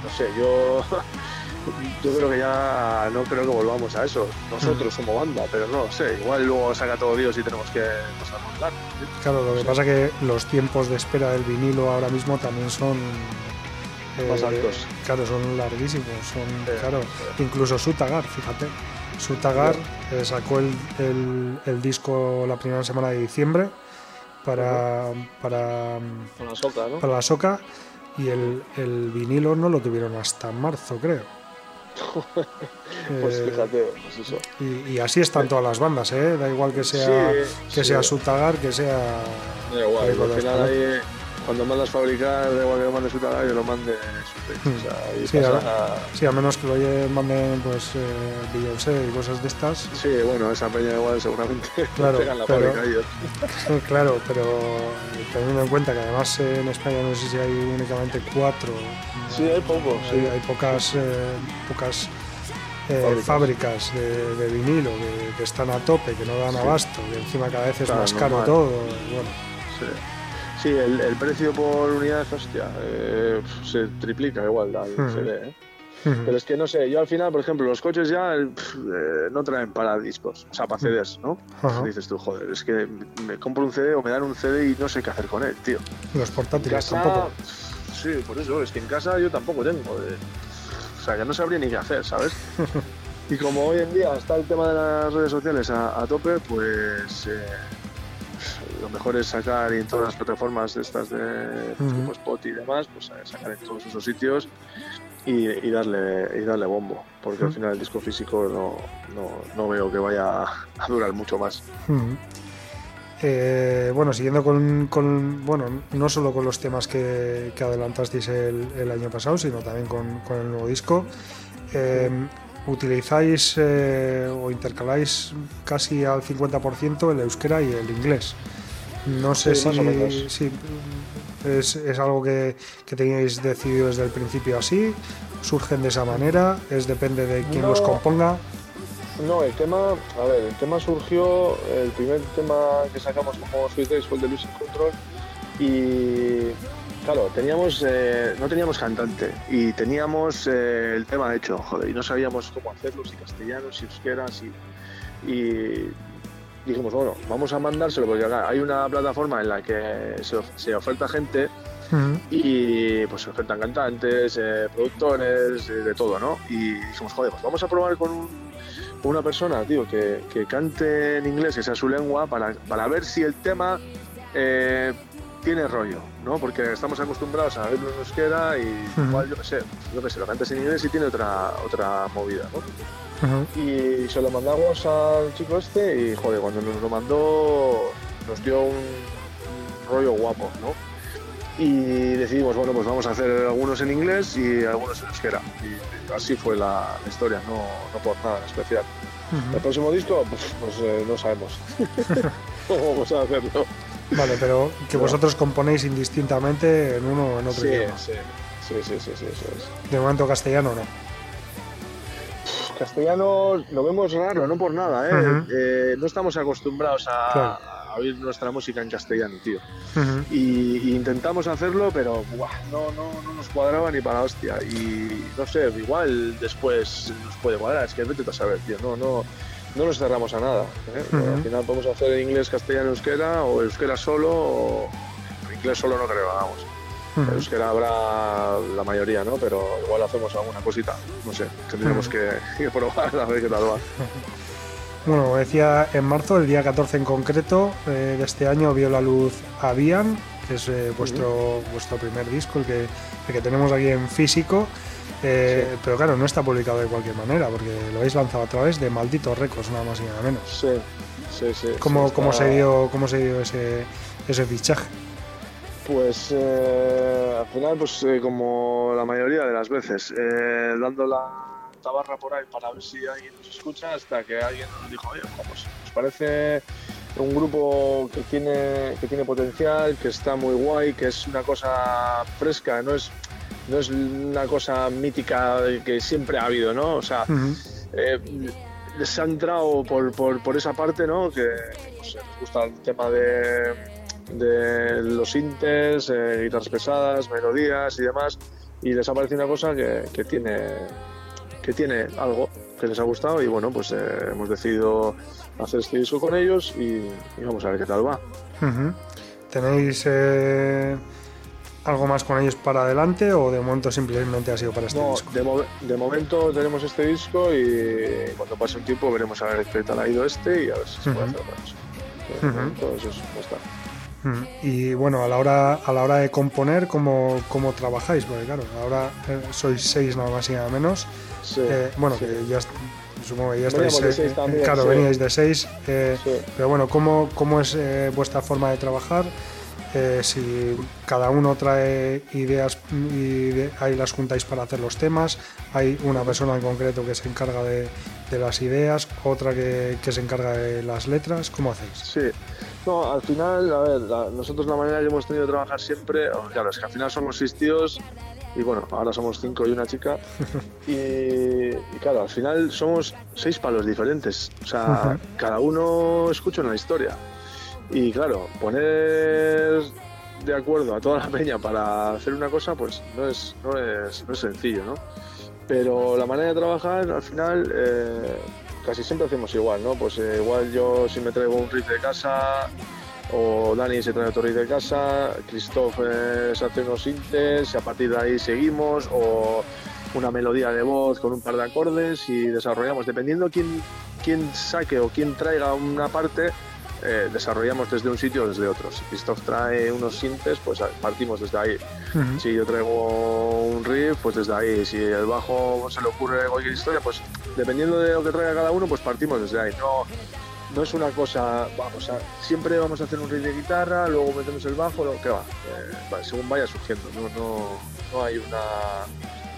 no sé yo (laughs) yo creo que ya no creo que volvamos a eso. Nosotros como banda pero no sé. Igual luego saca todo Dios y tenemos que pasarnos largo Claro, lo que pasa que los tiempos de espera del vinilo ahora mismo también son Más altos. Claro, son larguísimos. Son, claro, incluso Sutagar, fíjate. Sutagar eh, sacó el, el- el disco la primera semana de diciembre para, para, Con la soca, ¿no? para la soca y el, el vinilo no lo tuvieron hasta marzo, creo. (laughs) Pues Eh, fíjate, pues eso. y, y así están todas las bandas, ¿eh? Da igual que sea, Sí, que sí. sea Sutagar, que sea... Da igual, al final palos. Cuando mandas fabricar, que lo mandes su que lo mande su. O sea, Sí, pasa- Sí, a menos que lo manden pues eh, Beyoncé y cosas de estas. Sí, bueno, esa peña igual seguramente (laughs) Claro, la pero- fábrica ellos. (laughs) Claro, pero eh, teniendo en cuenta que además eh, en España no sé si hay únicamente cuatro. Sí, hay poco, Hay, sí. hay pocas, eh, pocas eh, Fábricas. fábricas de, de vinilo que, que están a tope, que no dan Sí. abasto, que encima cada vez es Claro, más caro normal. todo. Bueno, Sí, Sí, el, el precio por unidad, hostia, eh, se triplica igual al Hmm. CD, ¿eh? Pero es que no sé, yo al final, por ejemplo, los coches ya pf, eh, no traen para discos, o sea, para CDs, ¿no? Ajá. Dices tú, joder, es que me compro un CD o me dan un CD y no sé qué hacer con él, tío. los portátiles casa, tampoco. sí, por eso, es que en casa yo tampoco tengo. eh, o sea, que no sabría ni qué hacer, ¿sabes? (laughs) y como hoy en día está el tema de las redes sociales a, a tope, pues eh, lo mejor es sacar en todas las plataformas de estas de pues, tipo Spot y demás, pues eh, sacar en todos esos sitios y, y darle y darle bombo, porque al final el disco físico no, no, no veo que vaya a durar mucho más. Eh, bueno, siguiendo con, con- bueno, no solo con los temas que, que adelantasteis el, el año pasado, sino también con, con el nuevo disco, eh, utilizáis eh, o intercaláis casi al 50% el euskera y el inglés. No sé Sí, si, si es, es algo que, que teníais decidido desde el principio así, surgen de esa manera, es depende de quién los componga. No, el tema, a ver, el tema surgió, el primer tema que sacamos como Days fue el de Losing Control y claro, teníamos, eh, no teníamos cantante y teníamos eh, el tema hecho, joder, y no sabíamos cómo hacerlo, si castellano, si euskera, si... Y dijimos, bueno, vamos a mandárselo porque acá hay una plataforma en la que se, of- se oferta gente y pues se ofertan cantantes, eh, productores, eh, de todo, ¿no? Y dijimos, joder, pues vamos a probar con, un- una persona, tío, que, que cante en inglés, que sea su lengua, para, para ver si el tema tiene rollo, ¿no? Porque estamos acostumbrados a verlo en euskera y Ujú. igual, yo qué sé, yo qué sé, lo cantas en inglés y tiene otra, otra movida, ¿no? Y se lo mandamos al chico este y, joder, cuando nos lo mandó nos dio un, un rollo guapo, ¿no? Y decidimos, bueno, pues vamos a hacer algunos en inglés y algunos en euskera. Y así fue la historia, no, no por nada en especial. El próximo disco, pues, pues, eh, no sabemos (laughs) cómo vamos a hacerlo. Vale, pero que No. vosotros componéis indistintamente en uno o en otro Sí, idioma. sí, sí, sí, sí, sí, eso es. De momento castellano no. Castellano lo vemos raro, no por nada, ¿eh? Eh, no estamos acostumbrados a, Claro. a oír nuestra música en castellano, tío. Y, y intentamos hacerlo, pero buah, no, no, no nos cuadraba ni para hostia. Y no sé, igual después nos puede cuadrar, es que vete a saber, tío. No, no, no nos cerramos a nada. ¿eh? Al final podemos hacer inglés, castellano, euskera, o euskera solo, o inglés solo no creo, vamos. Ujú. Euskera habrá la mayoría, ¿no? Pero igual hacemos alguna cosita, no sé, tendremos que, que probar a ver qué tal va. Bueno, como decía, en marzo, el día 14 en concreto eh, de este año, vio la luz Avian, que es eh, vuestro, vuestro primer disco, el que, el que tenemos aquí en físico. Eh, Sí. Pero claro, no está publicado de cualquier manera, porque lo habéis lanzado a través de Malditos Records, nada más y nada menos. Sí, sí, sí. ¿Cómo, sí, cómo está- se dio, cómo se dio ese, ese fichaje? Pues eh, al final, pues eh, como la mayoría de las veces, eh, dando la tabarra por ahí para ver si alguien nos escucha, hasta que alguien nos dijo, oye, pues nos parece un grupo que tiene, que tiene potencial, que está muy guay, que es una cosa fresca, no es, no es una cosa mítica que siempre ha habido, ¿no? O sea, eh, les ha entrado por, por, por esa parte, ¿no? Que sé, nos gusta el tema de, de los sintes, eh, guitarras pesadas, melodías y demás, y les ha parecido una cosa que, que tiene que tiene algo que les ha gustado y bueno, pues eh, hemos decidido hacer este disco con ellos y, y vamos a ver qué tal va. Tenéis eh, algo más con ellos para adelante o de momento simplemente ha sido para este No, disco? de, mo- de momento tenemos este disco y cuando pase un tiempo veremos a ver qué tal ha ido este y a ver si se puede Ujú. hacer otra cosa. De Ujú. momento eso es como está. Mm, Y bueno, a la hora, a la hora de componer, ¿cómo, cómo trabajáis? Porque claro, ahora eh, sois seis nada más y nada menos. Sí, Eh, bueno, sí. que ya supongo que ya estáis. eh, seis también, claro, sí. veníais de seis. eh. Pero bueno, ¿cómo, cómo es eh, vuestra forma de trabajar? Eh, si cada uno trae ideas y de- ahí las juntáis para hacer los temas, hay una persona en concreto que se encarga de, de las ideas, otra que, que se encarga de las letras, ¿cómo hacéis? Sí. No, al final, a ver, la- nosotros la manera que hemos tenido de trabajar siempre, claro, es que al final somos seis tíos y bueno, ahora somos cinco y una chica. (laughs) y, y claro, al final somos seis palos diferentes. O sea, cada uno escucha una historia. Y claro, poner de acuerdo a toda la (laughs) peña para hacer una cosa, pues no es, no es, no es sencillo, ¿no? Pero la manera de trabajar, al final, eh, casi siempre hacemos igual, ¿no? Pues eh, igual yo si me traigo un riff de casa, o Dani se trae otro riff de casa, Christoph eh, se hace unos sintes y a partir de ahí seguimos, o una melodía de voz con un par de acordes y desarrollamos, dependiendo quién, quién saque o quién traiga una parte, eh, desarrollamos desde un sitio o desde otro. Si Christoph trae unos sintes, pues partimos desde ahí. Si yo traigo un riff, pues desde ahí. Si el bajo se le ocurre cualquier historia, pues dependiendo de lo que traiga cada uno, pues partimos desde ahí. No, no es una cosa, vamos a, siempre vamos a hacer un riff de guitarra, luego metemos el bajo, lo que va, eh, según vaya surgiendo. No, no, no hay una,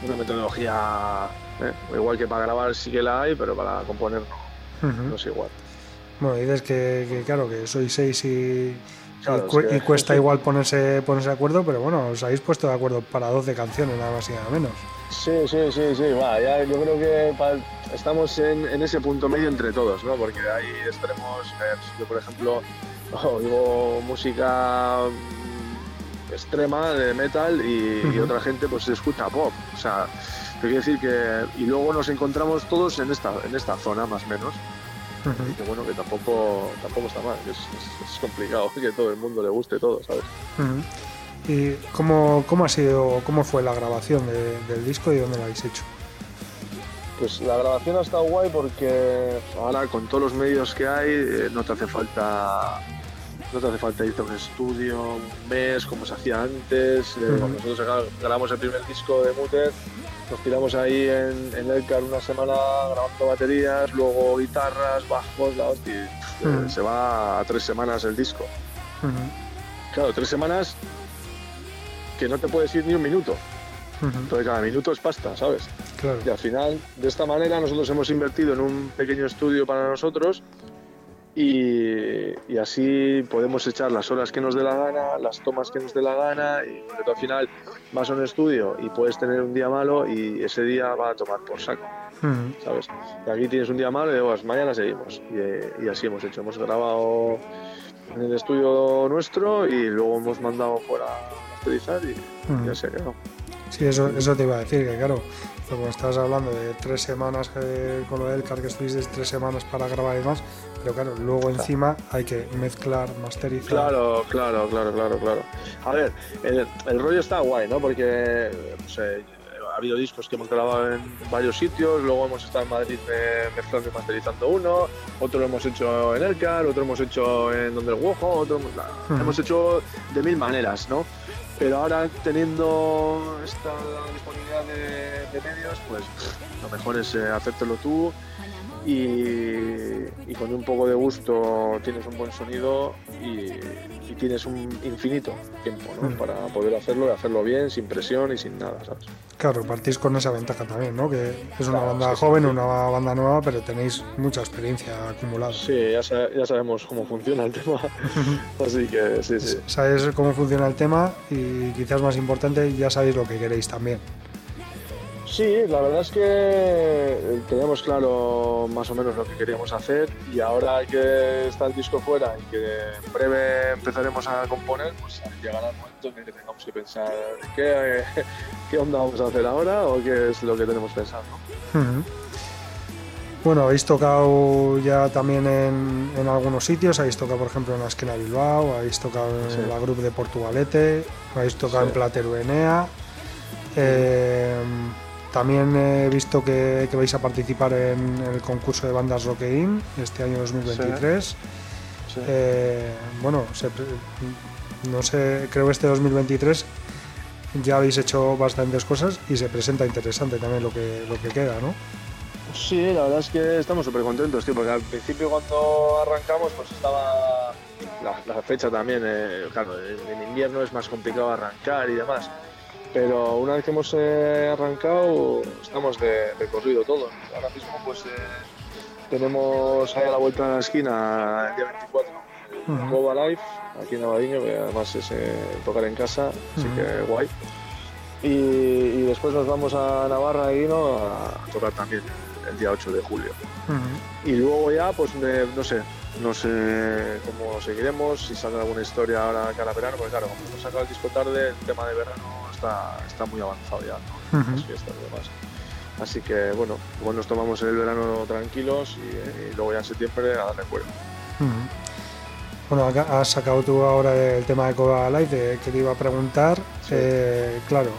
una metodología, eh, igual que para grabar sí que la hay, pero para componer no es igual. Bueno, dices que, que, claro, que sois seis y, y Claro, cu- es que- y (laughs) cuesta igual ponerse, ponerse de acuerdo, pero bueno, os habéis puesto de acuerdo para 12 canciones, nada más y nada menos. Sí, sí, sí, sí, va, ya yo creo que pa- estamos en, en ese punto medio entre todos, ¿no? Porque hay extremos, eh, yo por ejemplo (laughs) oigo música mm, extrema de metal y, otra gente pues escucha pop, o sea, te quiero decir que y luego nos encontramos todos en esta en esta zona más o menos Que bueno que tampoco tampoco está mal, es, es- es complicado (laughs) que todo el mundo le guste todo, ¿sabes? ¿Y cómo, cómo ha sido, cómo fue la grabación de- del disco y dónde lo habéis hecho? Pues la grabación ha estado guay porque ahora con todos los medios que hay eh, no te hace falta no te hace falta irte a un estudio un mes como se hacía antes. Eh, cuando nosotros gra- grabamos el primer disco de Muter, nos tiramos ahí en, en Elcar una semana grabando baterías, luego guitarras, bajos, la hostia, eh, se va a tres semanas el disco. Claro, tres semanas que no te puedes ir ni un minuto, porque cada minuto es pasta, ¿sabes? Claro. Y al final, de esta manera, nosotros hemos invertido en un pequeño estudio para nosotros y, y así podemos echar las horas que nos dé la gana, las tomas que nos dé la gana y porque al final vas a un estudio y puedes tener un día malo y ese día va a tomar por saco, Ujú. ¿sabes? Y aquí tienes un día malo y digo, "Pues mañana seguimos. Y, y así hemos hecho. Hemos grabado en el estudio nuestro y luego hemos mandado fuera a masterizar y Ujú. ya se ha quedado. Sí, eso, eso te iba a decir, que claro, como estabas hablando de tres semanas eh, con lo del car que estuviste tres semanas para grabar y demás, pero claro, luego encima hay que mezclar, masterizar. Claro, claro, claro, claro, claro. A ver, el, el rollo está guay, ¿no? Porque ha habido discos que hemos grabado en varios sitios, luego hemos estado en Madrid mezclando y masterizando uno, otro lo hemos hecho en Elcar, otro hemos hecho en Donde el Guojo, otro Ujú. hemos hecho de mil maneras, ¿no? Pero ahora teniendo esta disponibilidad de, medios, pues lo mejor es eh, hacértelo tú y, y con un poco de gusto tienes un buen sonido y, y tienes un infinito tiempo ¿no? Mm. para poder hacerlo y hacerlo bien, sin presión y sin nada, ¿sabes? Claro, partís con esa ventaja también, ¿no? Que es una Claro, banda sí, joven, sí. una banda nueva, pero tenéis mucha experiencia acumulada. Sí, ya, sa- ya sabemos cómo funciona el tema, (laughs) así que sí, sí. Sabéis cómo funciona el tema y quizás más importante, ya sabéis lo que queréis también. Sí, la verdad es que eh, teníamos claro más o menos lo que queríamos hacer y ahora que está el disco fuera y que en breve empezaremos a componer, pues llegará el momento en el que tengamos que pensar qué, (laughs) qué onda vamos a hacer ahora o qué es lo que tenemos pensado. Ujú. Bueno, habéis tocado ya también en, en algunos sitios, habéis tocado por ejemplo en la esquina Bilbao, habéis tocado en Sí. la grup de Portugalete, habéis tocado Sí. en Platero Enea. Eh, también he visto que, que vais a participar en el concurso de bandas Rockein este año 2023. Sí. Eh, bueno, se no sé, creo que este 2023 ya habéis hecho bastantes cosas y se presenta interesante también lo que, lo que queda, ¿no? Sí, la verdad es que estamos súper contentos, tío, porque al principio cuando arrancamos pues estaba la, la fecha también, eh, claro, en invierno es más complicado arrancar y demás, pero una vez que hemos eh, arrancado estamos de, de corrido todo. Ahora mismo pues eh, tenemos ahí a la vuelta de la esquina el día 24 el Ujú. Cova Live aquí en Abadiño, que además es eh, tocar en casa, así que guay. Y, y después nos vamos a Navarra y ¿no? a tocar también el día 8 de julio. Y luego ya, pues no sé, no sé cómo seguiremos, si sale alguna historia ahora cara a verano, porque claro, como hemos sacado el disco tarde, el tema de verano está, está muy avanzado ya, ¿no? Ujú. Las fiestas y demás. Así que bueno, igual nos tomamos el verano tranquilos y, y luego ya en septiembre a darle cuerda. Bueno, has sacado tú ahora el tema de Coba Live, que te iba a preguntar. Sí. Eh, claro,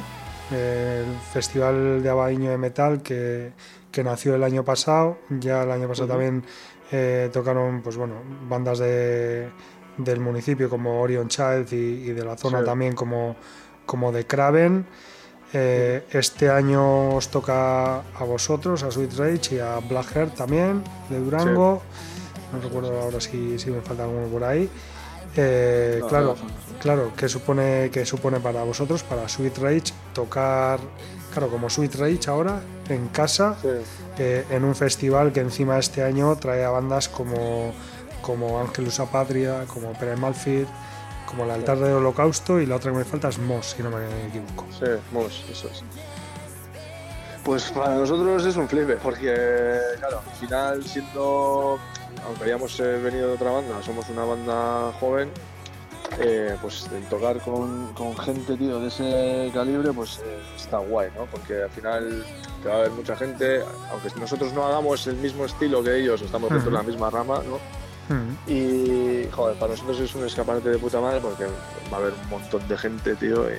eh, el Festival de Abadiño de Metal que, que nació el año pasado, ya el año pasado también eh, tocaron pues bueno, bandas de, del municipio como Orion Child y, y de la zona Sí. también como, como de Craven. Eh, este año os toca a vosotros, a Sweet Rage y a Black Heart también, de Durango. No recuerdo ahora si, si me falta alguno por ahí. Eh, No, claro, no, claro, ¿qué supone, qué supone para vosotros, para Sweet Rage, tocar, claro, como Sweet Rage ahora, en casa, Sí. eh, en un festival que encima este año trae a bandas como, como Angelus Patria, como Pere Malfit, como el altar del holocausto y la otra que me falta es Moss, si no me equivoco. Sí, Mos, eso es. Pues para nosotros es un flipe, porque claro, al final siendo, aunque hayamos eh, venido de otra banda, somos una banda joven, eh, pues el tocar con, con gente, tío, de ese calibre, pues eh, está guay, ¿no? Porque al final te va a haber mucha gente, aunque nosotros no hagamos el mismo estilo que ellos, estamos dentro de la misma rama, ¿no? Mm, Y, joder, para nosotros es un escaparate de puta madre porque va a haber un montón de gente, tío, y,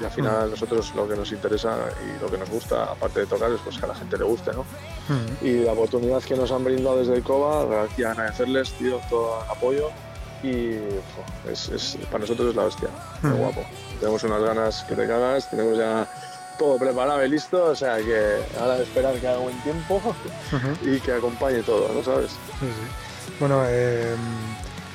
y al final a nosotros lo que nos interesa y lo que nos gusta, aparte de tocar, es pues que a la gente le guste, ¿no? mm, Y la oportunidad que nos han brindado desde el COBA, aquí agradecerles, tío, todo el apoyo y jo, es, es- para nosotros es la hostia, qué Ujú. guapo. Tenemos unas ganas que te cagas, tenemos ya todo preparado y listo, o sea que ahora de esperar que haga buen tiempo y que acompañe todo, ¿no sabes? Sí, sí. Bueno, eh,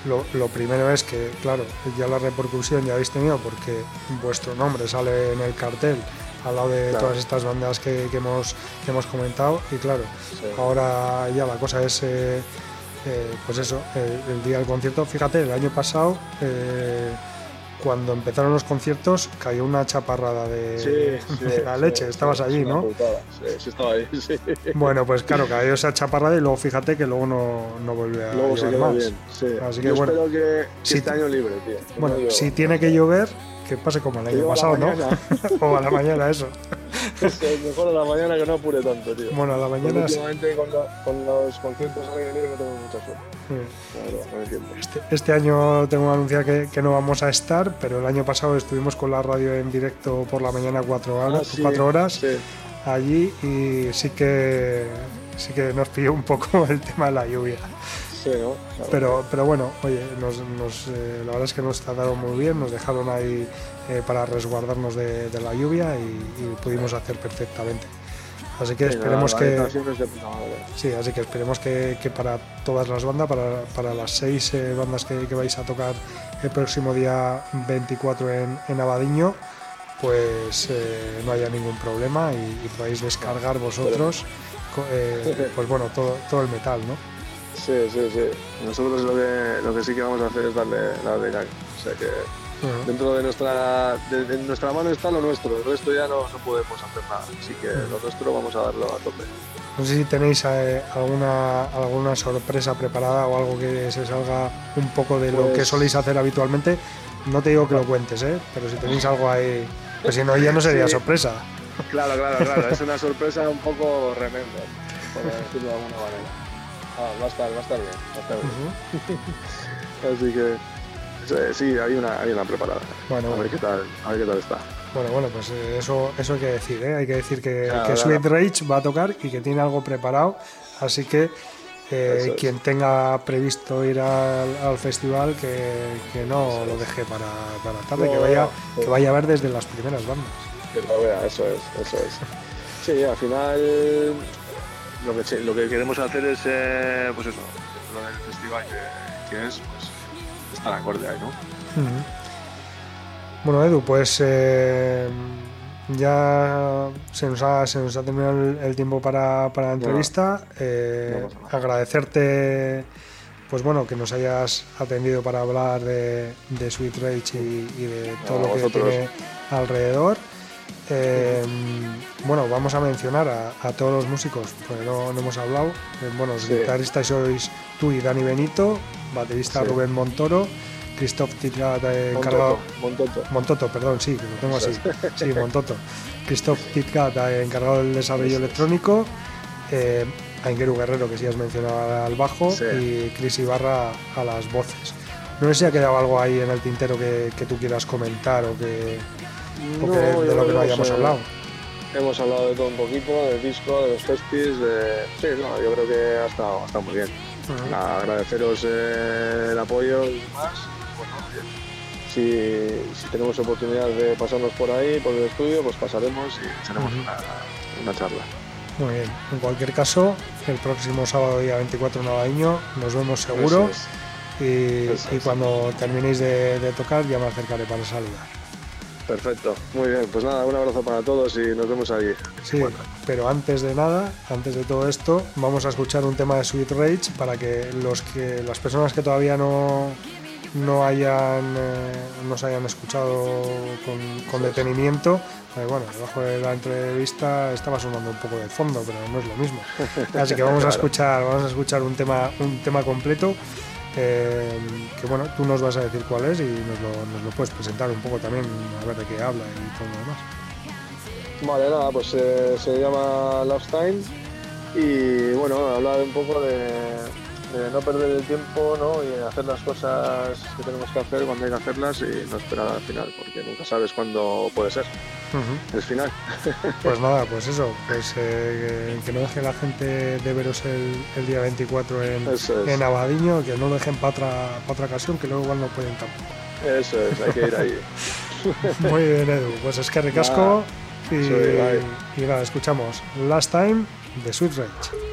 lo, lo primero es que, claro, ya la repercusión ya habéis tenido porque vuestro nombre sale en el cartel al lado de Claro. todas estas bandas que, que hemos, que hemos comentado y claro, Sí. ahora ya la cosa es, eh, eh, pues eso, el, el día del concierto, fíjate, el año pasado, eh, cuando empezaron los conciertos, cayó una chaparrada de, Sí, sí, (laughs) de la leche, sí, estabas es allí, ¿no? putada. Sí, sí, estaba ahí, (laughs) sí. Bueno, pues claro, cayó esa chaparrada y luego fíjate que luego no, no vuelve a Luego se quedó más. bien. Sí. Así que Yo bueno, espero que, que si este te- año libre, tío. Bueno, no si tiene que llover, que pase como el año pasado, ¿no? (laughs) o a la mañana, eso. Sí, mejor a la mañana que no apure tanto, tío. Bueno, a la mañana sí. últimamente con, la- con los conciertos al aire libre no tengo mucha suerte. Sí. No entiendo. Este, este año tengo que anunciar que, que no vamos a estar, pero el año pasado estuvimos con la radio en directo por la mañana cuatro horas, Ah, sí, cuatro horas Sí, allí y sí que sí que nos pilló un poco (laughs) el tema de la lluvia. Sí, ¿no? Claro. Pero, pero bueno, oye, nos, nos, eh, la verdad es que nos trataron muy bien, nos dejaron ahí eh, para resguardarnos de, de la lluvia y, y pudimos hacer perfectamente. Así que Sí, esperemos que, es. Sí, así que esperemos que, que para todas las bandas, para, para las seis eh, bandas que, que vais a tocar el próximo día 24 en, en Abadiño, pues no haya ningún problema y, y podáis descargar vosotros (laughs) pues bueno, todo, todo el metal, ¿no? Sí, sí, sí. Nosotros lo que, lo que sí que vamos a hacer es darle, darle caña. O sea que dentro de nuestra, de, de nuestra mano está lo nuestro. El resto ya no, no podemos hacer nada. Así que lo nuestro vamos a darlo a tope. No sé si tenéis eh, alguna, alguna sorpresa preparada o algo que se salga un poco de lo que Pues- soléis hacer habitualmente. No te digo que lo cuentes, ¿eh? pero si tenéis algo ahí, pues si no, ya no (laughs) sería Sí. sorpresa. Claro, claro, claro. es una sorpresa un poco remenda. por decirlo de alguna manera. Ah, va a estar, va a estar bien, va a estar bien. Así que sí, hay una, hay una preparada. Bueno, a ver qué tal, a ver qué tal está. Bueno, bueno, pues eh, eso, eso hay que decir, ¿eh? Hay que decir que, Claro, que claro. Sweet Rage va a tocar y que tiene algo preparado. Así que eh, es. quien tenga previsto ir al, al festival, que, que no lo deje para, para tarde, que vaya, no. que vaya a ver desde las primeras bandas. Que lo vea, eso es, eso es. Sí, al final lo que, lo que queremos hacer es, eh, pues eso, lo del festival que, que es, pues, estar acorde ahí, ¿no? Bueno, Edu, pues eh, ya se nos ha, se nos ha terminado el, el tiempo para, para la entrevista. Eh, no agradecerte pues bueno, que nos hayas atendido para hablar de, de Sweet Rage y, y de todo lo que vosotros. tiene alrededor. Eh, bueno, vamos a mencionar a, a todos los músicos, porque no, no hemos hablado. Eh, bueno, los Sí. guitarristas sois tú y Dani Benito, baterista Sí. Rubén Montoro, Christoph Titgat eh, encargado. Montoto, Montoto. Perdón, sí, que lo tengo así. Sí, Montoto. Christoph Titgat, eh, encargado del desarrollo electrónico. Eh, Aingeru Guerrero, que sí has mencionado al bajo. Sí. Y Chris Ibarra a las voces. No sé si ha quedado algo ahí en el tintero que, que tú quieras comentar o que, de lo que no hayamos eh, hablado. Hemos hablado de todo un poquito, del disco, de los festis, de... Sí, no, yo creo que ha estado, ha estado muy bien. Agradeceros eh, el apoyo y demás. Bueno, si, si tenemos oportunidad de pasarnos por ahí, por el estudio, pues pasaremos y echaremos una, una charla. Muy bien. En cualquier caso, el próximo sábado, día 24 Navadeño, nos vemos seguro. Eso es. Y, cuando terminéis de, de tocar, ya me acercaré para saludar. Perfecto, muy bien. Pues nada, un abrazo para todos y nos vemos allí. Sí, Bueno, pero antes de nada, antes de todo esto, vamos a escuchar un tema de Sweet Rage para que los que las personas que todavía no no hayan eh, no se hayan escuchado con, con detenimiento, eh, bueno, debajo de la entrevista estaba sonando un poco de fondo, pero no es lo mismo. (laughs) Así que vamos a escuchar, vamos a escuchar un tema un tema completo. Eh, que bueno, tú nos vas a decir cuál es y nos lo, puedes presentar un poco también, a ver de qué habla y todo lo demás. Vale, nada, pues eh, se llama Time y bueno, hablar un poco de, de no perder el tiempo ¿no? y hacer las cosas que tenemos que hacer cuando hay que hacerlas y no esperar al final, porque nunca sabes cuándo puede ser Ujú. el final. (laughs) Pues nada, pues eso, pues eh, que no deje la gente de veros el, el día 24 en, es. en Abadiño, que no lo dejen para otra, otra ocasión, que luego igual no pueden tampoco. Eso es, hay que ir ahí. (laughs) Muy bien, Edu, pues es que ricasco y, y nada, escuchamos Last Time de Sweet Rage.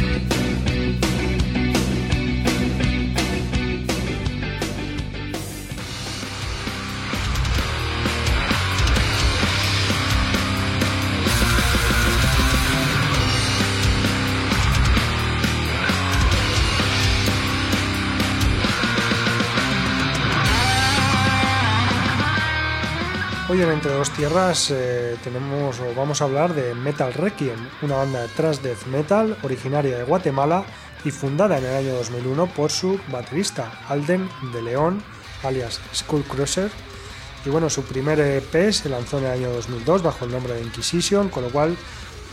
Entre Dos Tierras eh, tenemos vamos a hablar de Metal Requiem, una banda de thrash death metal originaria de Guatemala y fundada en el año 2001 por su baterista Alden de León, alias Skullcrusher. Y bueno, su primer EP se lanzó en el año 2002 bajo el nombre de Inquisition, con lo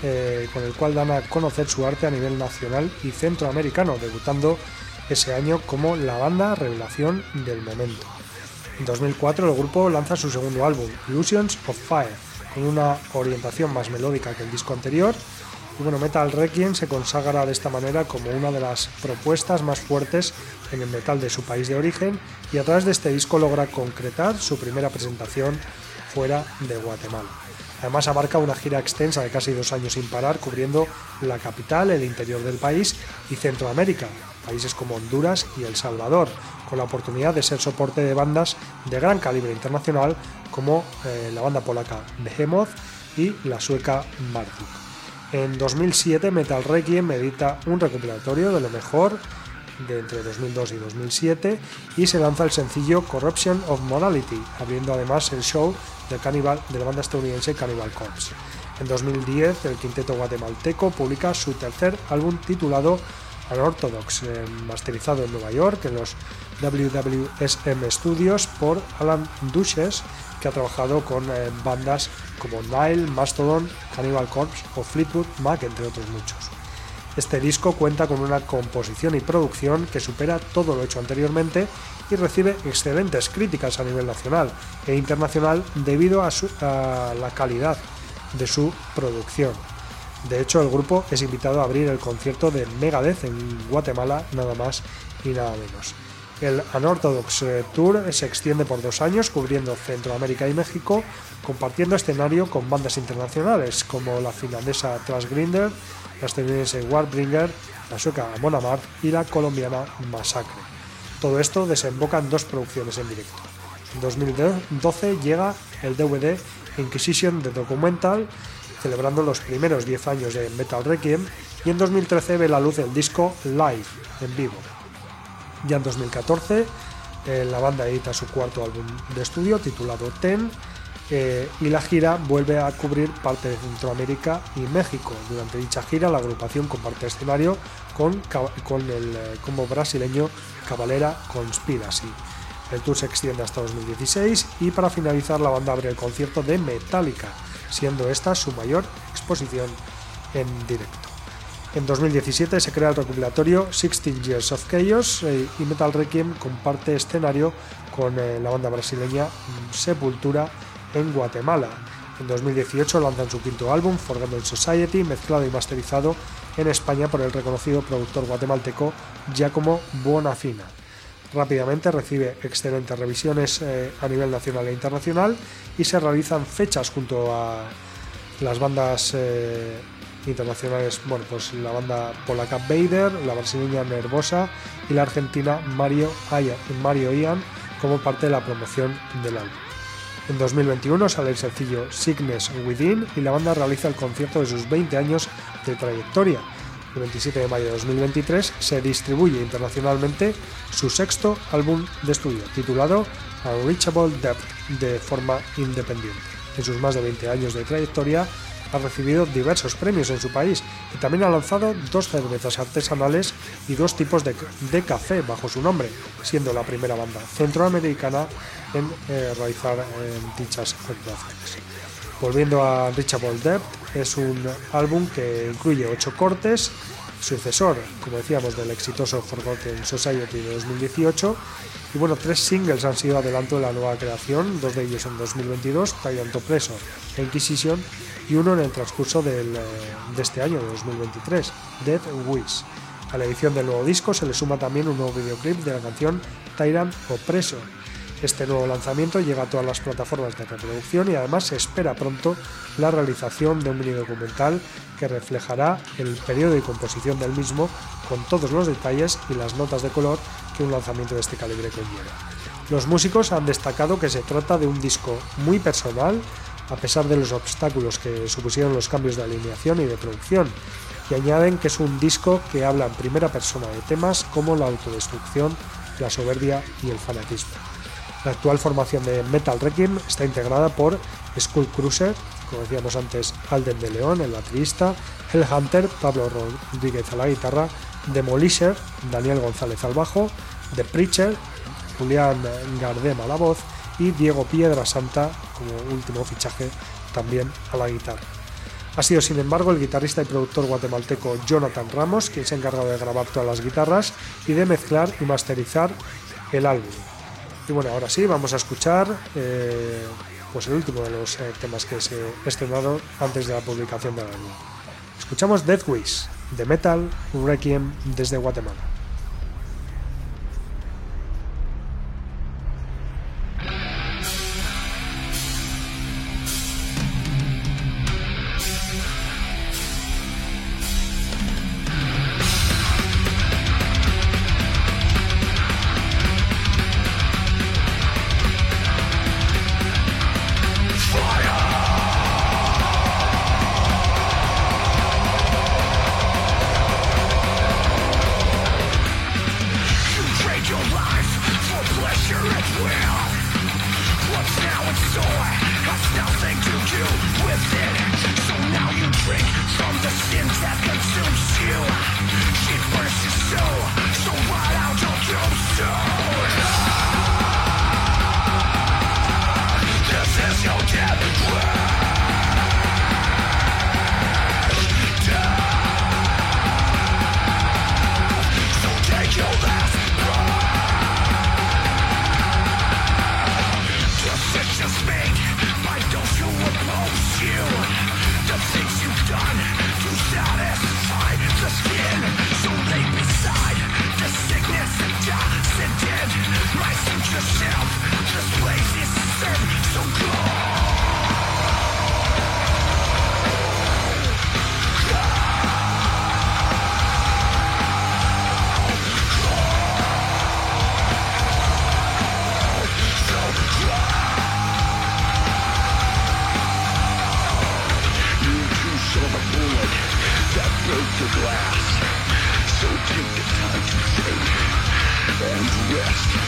eh, el cual dan a conocer su arte a nivel nacional y centroamericano, debutando ese año como la banda revelación del momento. En 2004 el grupo lanza su segundo álbum, Illusions of Fire, con una orientación más melódica que el disco anterior. Y bueno, Metal Requiem se consagra de esta manera como una de las propuestas más fuertes en el metal de su país de origen y a través de este disco logra concretar su primera presentación fuera de Guatemala. Además abarca una gira extensa de casi dos años sin parar, cubriendo la capital, el interior del país y Centroamérica, países como Honduras y El Salvador, con la oportunidad de ser soporte de bandas de gran calibre internacional como eh, la banda polaca Behemoth y la sueca Marduk. En 2007 Metal Requiem edita un recopilatorio de lo mejor de entre 2002 y 2007 y se lanza el sencillo Corruption of Morality, abriendo además el show de, Cannibal, de la banda estadounidense Cannibal Corpse. En 2010 el quinteto guatemalteco publica su tercer álbum titulado Unorthodox, eh, masterizado en Nueva York en los WWSM Studios por Alan Duches, que ha trabajado con eh, bandas como Nile, Mastodon, Cannibal Corpse o Fleetwood Mac, entre otros muchos. Este disco cuenta con una composición y producción que supera todo lo hecho anteriormente y recibe excelentes críticas a nivel nacional e internacional debido a, su- a la calidad de su producción. De hecho, el grupo es invitado a abrir el concierto de Megadeth en Guatemala, nada más y nada menos. El Unorthodox eh, Tour se extiende por dos años, cubriendo Centroamérica y México, compartiendo escenario con bandas internacionales como la finlandesa Transgrinder, la estadounidense Warbringer, la sueca Amon Amarth y la colombiana Masacre. Todo esto desemboca en dos producciones en directo. En 2012 llega el DVD Inquisition The Documental, celebrando los primeros 10 años de Metal Requiem, y en 2013 ve la luz el disco Live, en vivo. Ya en 2014 eh, la banda edita su cuarto álbum de estudio titulado Ten eh, y la gira vuelve a cubrir parte de Centroamérica y México. Durante dicha gira la agrupación comparte escenario con, con el eh, combo brasileño Cavalera Conspiracy. El tour se extiende hasta 2016 y para finalizar la banda abre el concierto de Metallica, siendo esta su mayor exposición en directo. En 2017 se crea el recopilatorio 16 Years of Chaos eh, y Metal Requiem comparte escenario con eh, la banda brasileña mm, Sepultura en Guatemala. En 2018 lanzan su quinto álbum, Forgotten Society, mezclado y masterizado en España por el reconocido productor guatemalteco Giacomo Bonafina. Rápidamente recibe excelentes revisiones eh, a nivel nacional e internacional y se realizan fechas junto a las bandas internacionales, bueno, pues la banda polaca Vader, la brasileña Nervosa y la argentina Mario, Aya- Mario Ian como parte de la promoción del álbum. En 2021 sale el sencillo Sickness Within y la banda realiza el concierto de sus 20 años de trayectoria. El 27 de mayo de 2023 se distribuye internacionalmente su sexto álbum de estudio, titulado Unreachable Depth, de forma independiente. En sus más de 20 años de trayectoria ha recibido diversos premios en su país y también ha lanzado dos cervezas artesanales y dos tipos de, de café bajo su nombre, siendo la primera banda centroamericana en eh, realizar eh, dichas actuaciones. Volviendo a Reachable Depth, es un álbum que incluye ocho cortes, sucesor, como decíamos, del exitoso Forgotten Society de 2018. Y bueno, tres singles han sido adelanto de la nueva creación, dos de ellos en 2022, Tyrant Oppressor e Inquisition, y uno en el transcurso eh, de este año, de 2023, Death Wish. A la edición del nuevo disco se le suma también un nuevo videoclip de la canción Tyrant Oppressor. Este nuevo lanzamiento llega a todas las plataformas de reproducción y además se espera pronto la realización de un mini documental que reflejará el periodo de composición del mismo con todos los detalles y las notas de color que un lanzamiento de este calibre conlleva. Los músicos han destacado que se trata de un disco muy personal, a pesar de los obstáculos que supusieron los cambios de alineación y de producción, y añaden que es un disco que habla en primera persona de temas como la autodestrucción, la soberbia y el fanatismo. La actual formación de Metal Requiem está integrada por Skull Cruiser, como decíamos antes, Alden de León, el baterista, Hellhunter, Pablo Rodríguez a la guitarra, Demolisher, Daniel González al bajo, The Preacher, Julián Gardem a la voz y Diego Piedra Santa como último fichaje también a la guitarra. Ha sido, sin embargo, el guitarrista y productor guatemalteco Jonathan Ramos quien se ha encargado de grabar todas las guitarras y de mezclar y masterizar el álbum. Y bueno, ahora sí, vamos a escuchar eh, pues el último de los eh, temas que se ha estrenado antes de la publicación del álbum. Escuchamos Death Wish de Metal Requiem desde Guatemala. And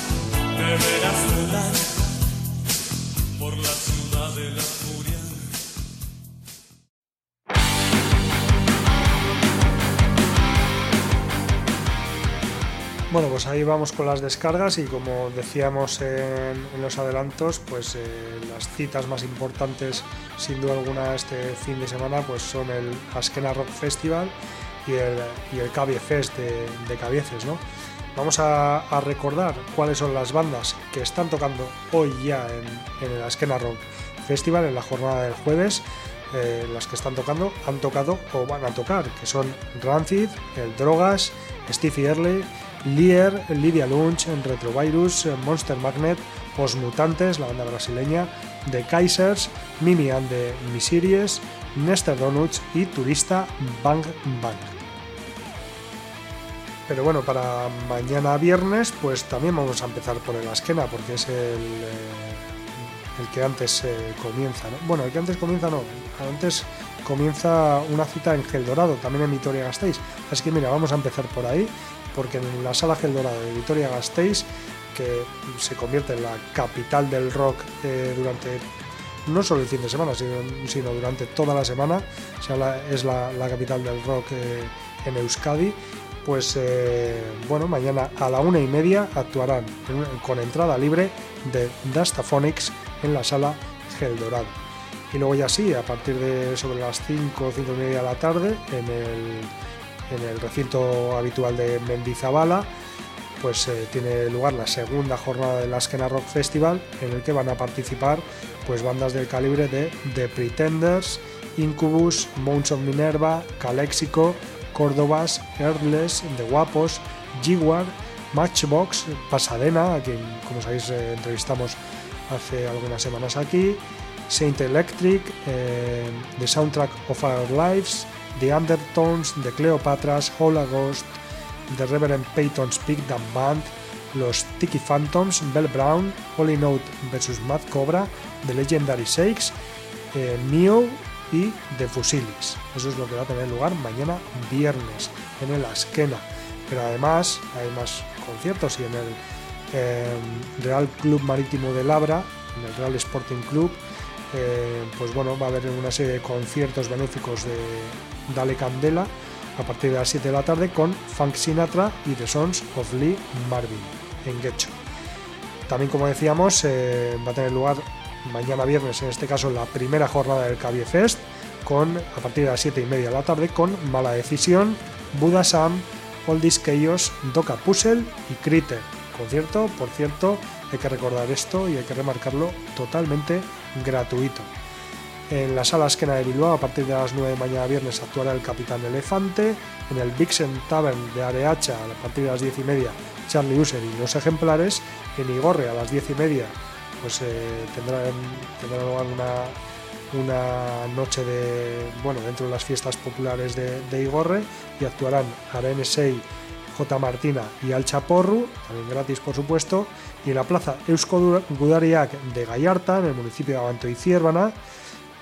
Pues ahí vamos con las descargas y como decíamos en, los adelantos, pues eh, las citas más importantes sin duda alguna este fin de semana pues son el Askena Rock Festival y el, y el Cavie Fest de, Cabieces, ¿no? Vamos a, recordar cuáles son las bandas que están tocando hoy ya en, el Askena Rock Festival, en la jornada del jueves. Eh, las que están tocando han tocado o van a tocar, que son Rancid, El Drogas, Stevie Early, Lear, Lydia Lunch, Retrovirus, Monster Magnet, Os Mutantes, la banda brasileña, The Kaisers, Mimi and the Miseries, Nester Donuts y Turista Bang Bang. Pero bueno, para mañana viernes, pues también vamos a empezar por el Askena, porque es el, eh, el que antes eh, comienza. ¿no? Bueno, el que antes comienza no, antes comienza una cita en Gel Dorado, también en Vitoria Gasteiz. Así que mira, vamos a empezar por ahí, porque en la sala Gel Dorado de Vitoria Gasteiz, que se convierte en la capital del rock eh, durante no solo el fin de semana, sino, sino durante toda la semana, o sea, es la, capital del rock eh, en Euskadi. Pues eh, bueno, mañana a la una y media actuarán con entrada libre de Dastaphonics en la sala Gel Dorado. Y luego ya sí, a partir de sobre las 5 o 5 y media de la tarde, en el, en el recinto habitual de Mendizabala, pues eh, tiene lugar la segunda jornada del Askena Rock Festival, en el que van a participar pues bandas del calibre de The Pretenders, Incubus, Mounts of Minerva, Calexico, Córdobas, Earthless, The Guapos, Jaguar, Matchbox, Pasadena, a quien como sabéis eh, entrevistamos hace algunas semanas aquí, Saint Electric, eh, The Soundtrack of Our Lives, The Undertones, The Cleopatras, Holocaust, The Reverend Peyton's Big Damn Band, los Tiki Phantoms, Bell Brown, Holy Note vs Mad Cobra, The Legendary Shakes, eh, Neo y The Fusilis. Eso es lo que va a tener lugar mañana viernes en el Askena. Pero además hay más conciertos y en el eh, Real Club Marítimo de Labra, en el Real Sporting Club, eh, pues bueno, va a haber una serie de conciertos benéficos de Dale Candela a partir de las 7 de la tarde con Frank Sinatra y The Sons of Lee Marvin en Getxo. También, como decíamos, eh, va a tener lugar mañana viernes, en este caso, la primera jornada del Cabie Fest, con, a partir de las 7 y media de la tarde, con Mala Decisión, Buda Sam, Oldies Chaos, Doka Puzzle y Criter. Concierto, por cierto, hay que recordar esto y hay que remarcarlo, totalmente gratuito. En la sala Esquena de Bilbao, a partir de las 9 de mañana viernes, actuará el Capitán Elefante. En el Vixen Tavern de Areacha, a partir de las 10 y media, Charlie User y los ejemplares. En Igorre, a las 10 y media, pues eh, tendrán, tendrá lugar una, una noche de, bueno, dentro de las fiestas populares de, de Igorre y actuarán Arenesei, J. Martina y Al Chaporru, también gratis por supuesto, y en la plaza Eusko de Gallarta, en el municipio de Abanto y Ciérvana,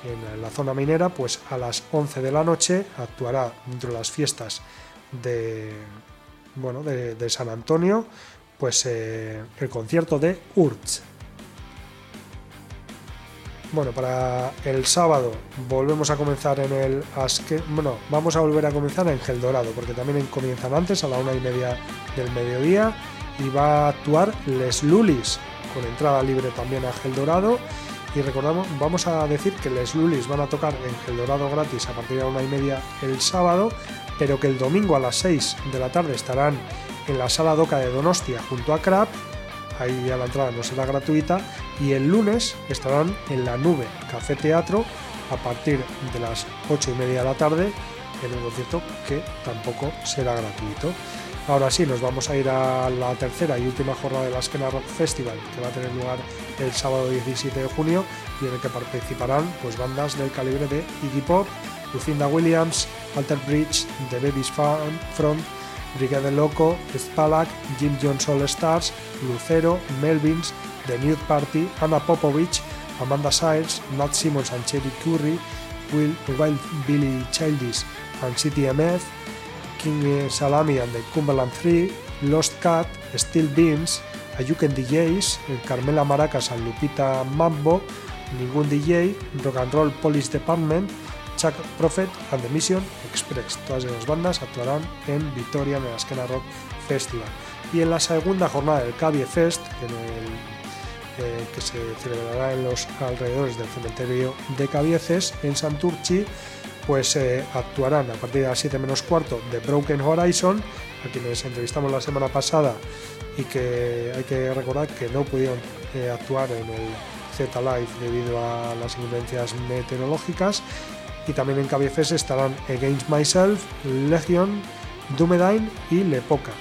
en la zona minera, pues a las 11 de la noche actuará dentro de las fiestas de, bueno, de, San Antonio, pues eh, el concierto de Urch. Bueno, para el sábado volvemos a comenzar en el Aske, bueno, vamos a volver a comenzar en Gel Dorado, porque también comienzan antes, a la una y media del mediodía, y va a actuar Les Lulis, con entrada libre también a Gel Dorado. Y recordamos, vamos a decir que Les Lulis van a tocar en Gel Dorado gratis a partir de una y media el sábado, pero que el domingo a las 6 de la tarde estarán en la sala Doca de Donostia junto a Crap ahí ya la entrada no será gratuita y el lunes estarán en la nube Café Teatro a partir de las 8 y media de la tarde en un concierto que tampoco será gratuito. Ahora sí, nos vamos a ir a la tercera y última jornada de la Esquena Rock Festival, que va a tener lugar el sábado 17 de junio y en el que participarán pues, bandas del calibre de Iggy Pop, Lucinda Williams, Alter Bridge, The Baby's Front, Brigade Loco, Spalak, Jim Jones All Stars, Lucero, Melvins, The Nude Party, Anna Popovich, Amanda Sires, Matt Simmons and Cherry Curry, Will, Billy Childish and CTMF, King Salami and Cumberland 3, Lost Cat, Steel Beans, Ayuken DJs, Carmela Maracas and Lupita Mambo, Ningún DJ, Rock and Roll Police Department, Chuck Prophet and the Mission Express. Todas esas bandas actuarán en Victoria en el Rock Festival. Y en la segunda jornada del Cavie Fest, eh, que se celebrará en los alrededores del cementerio de Cabieces, en Santurchi, pues eh, actuarán a partir de las 7 menos cuarto de Broken Horizon, a quienes entrevistamos la semana pasada y que hay que recordar que no pudieron eh, actuar en el Z Live debido a las inclemencias meteorológicas. Y también en Cabiefes estarán Against Myself, Legion, Dumedain y Lepoca.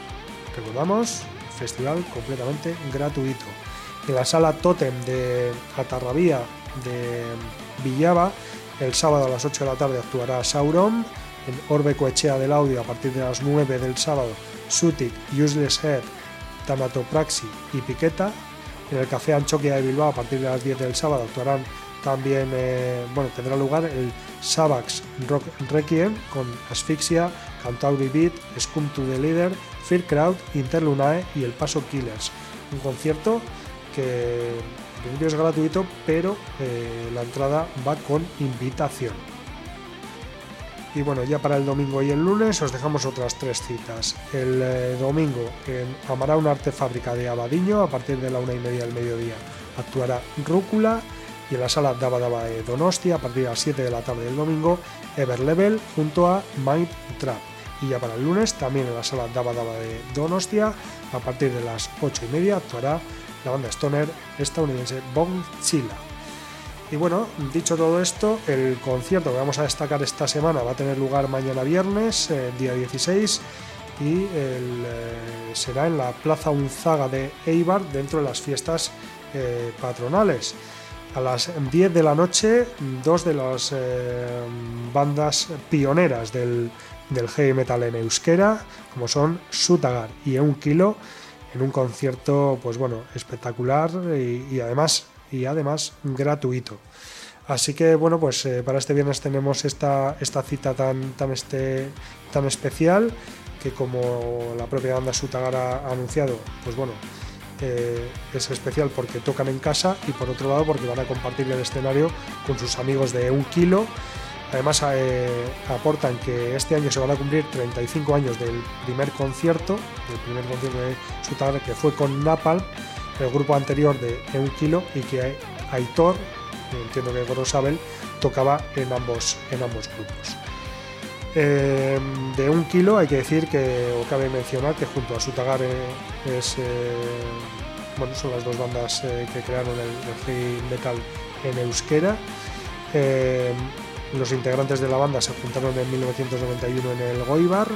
Recordamos, festival completamente gratuito. En la sala Totem de Atarrabía de Villaba, el sábado a las 8 de la tarde actuará Sauron. En Orbe Coechea del Audio, a partir de las 9 del sábado, Sutic, Useless Head, Tanatopraxi y Piqueta. En el Café Anchoquia de Bilbao, a partir de las 10 del sábado, actuarán también, eh, bueno, tendrá lugar el Sabax Rock Requiem con Asfixia, Cantauri Beat, Scum to the Leader, Fear Crowd, Interlunae y El Paso Killers. Un concierto que principio es gratuito, pero eh, la entrada va con invitación. Y bueno, ya para el domingo y el lunes os dejamos otras tres citas. El eh, domingo en Amará una arte fábrica de Abadiño a partir de la una y media del mediodía actuará Rúcula y en la sala Daba Daba de Donostia a partir de las 7 de la tarde del domingo Everlevel junto a Mind Trap. Y ya para el lunes también en la sala Daba Daba de Donostia a partir de las 8 y media actuará la banda stoner estadounidense Bong Chila. Y bueno, dicho todo esto, el concierto que vamos a destacar esta semana va a tener lugar mañana viernes, eh, día 16, y eh, será en la Plaza Unzaga de Eibar, dentro de las fiestas eh, patronales. A las 10 de la noche, dos de las bandas pioneras del, del heavy metal en euskera, como son Sutagar y Un Kilo, en un concierto, pues bueno, espectacular y, además y además gratuito. Así que bueno, pues eh, para este viernes tenemos esta, esta cita tan, tan, este, tan especial que como la propia banda Sutagar ha anunciado, pues bueno, eh, es especial porque tocan en casa y por otro lado porque van a compartir el escenario con sus amigos de un kilo. Además eh, aportan que este año se van a cumplir 35 años del primer concierto, del primer concierto de Sutagar que fue con Napalm, el grupo anterior de Un Kilo y que Aitor, entiendo que Gorosabel, tocaba en ambos, en ambos grupos. Eh, de un kilo hay que decir que, o cabe mencionar que junto a Sutagar eh, es, bueno, son las dos bandas que crearon el, el heavy metal en euskera. Los integrantes de la banda se juntaron en 1991 en el Goibar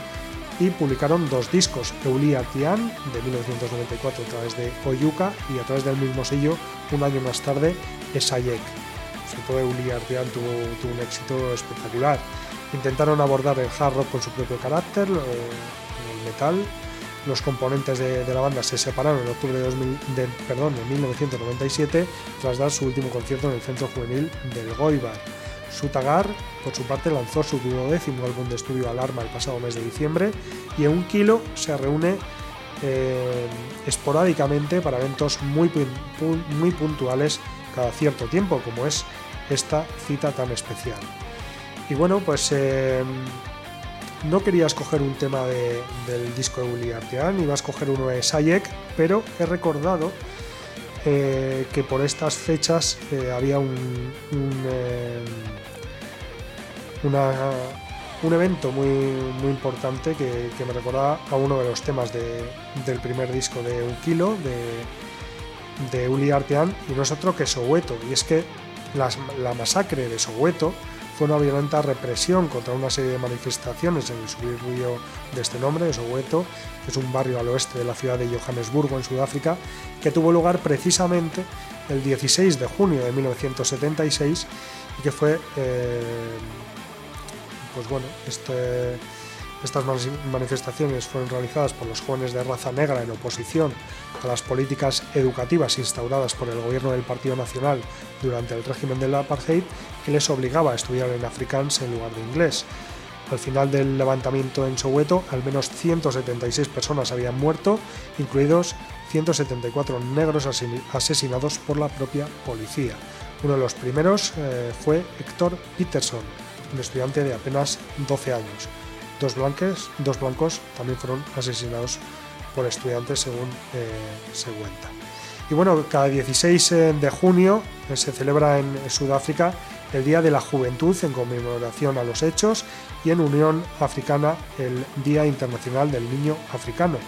y publicaron dos discos, Euli Artian de 1994 a través de Oyuka y a través del mismo sello un año más tarde Esayek. Sobre todo Euli Artian tuvo, tuvo un éxito espectacular. Intentaron abordar el hard rock con su propio carácter, el metal. Los componentes de, la banda se separaron en octubre de, 2000 de- perdón, de 1997 tras dar su último concierto en el centro juvenil del Goibar. Sutagar, por su parte, lanzó su duodécimo álbum de estudio Alarma el pasado mes de diciembre y en un kilo se reúne eh, esporádicamente para eventos muy, muy puntuales cada cierto tiempo, como es esta cita tan especial. Y bueno, pues eh, no quería escoger un tema de- del disco de Willy Artean, iba a escoger uno de Sayek, pero he recordado eh, que por estas fechas había un, un evento muy, muy importante que, que me recordaba a uno de los temas de- del primer disco de Un Kilo, de, de Uli Artean, y no es otro que Soweto. Y es que las- la masacre de Soweto fue una violenta represión contra una serie de manifestaciones en el suburbio de este nombre, de Soweto, que es un barrio al oeste de la ciudad de Johannesburgo, en Sudáfrica, que tuvo lugar precisamente el 16 de junio de 1976 y que fue, eh, pues bueno, este- estas mani- manifestaciones fueron realizadas por los jóvenes de raza negra en oposición a las políticas educativas instauradas por el gobierno del Partido Nacional durante el régimen del apartheid, que les obligaba a estudiar en afrikaans en lugar de inglés. Al final del levantamiento en Soweto, al menos 176 personas habían muerto, incluidos 174 negros asesinados por la propia policía. Uno de los primeros eh, fue Héctor Peterson, un estudiante de apenas 12 años. Dos, dos blancos también fueron asesinados por estudiantes, según eh, se cuenta. Y bueno, cada 16 de junio eh, se celebra en Sudáfrica el Día de la Juventud en conmemoración a los hechos y en Unión Africana el Día Internacional del Niño Africano.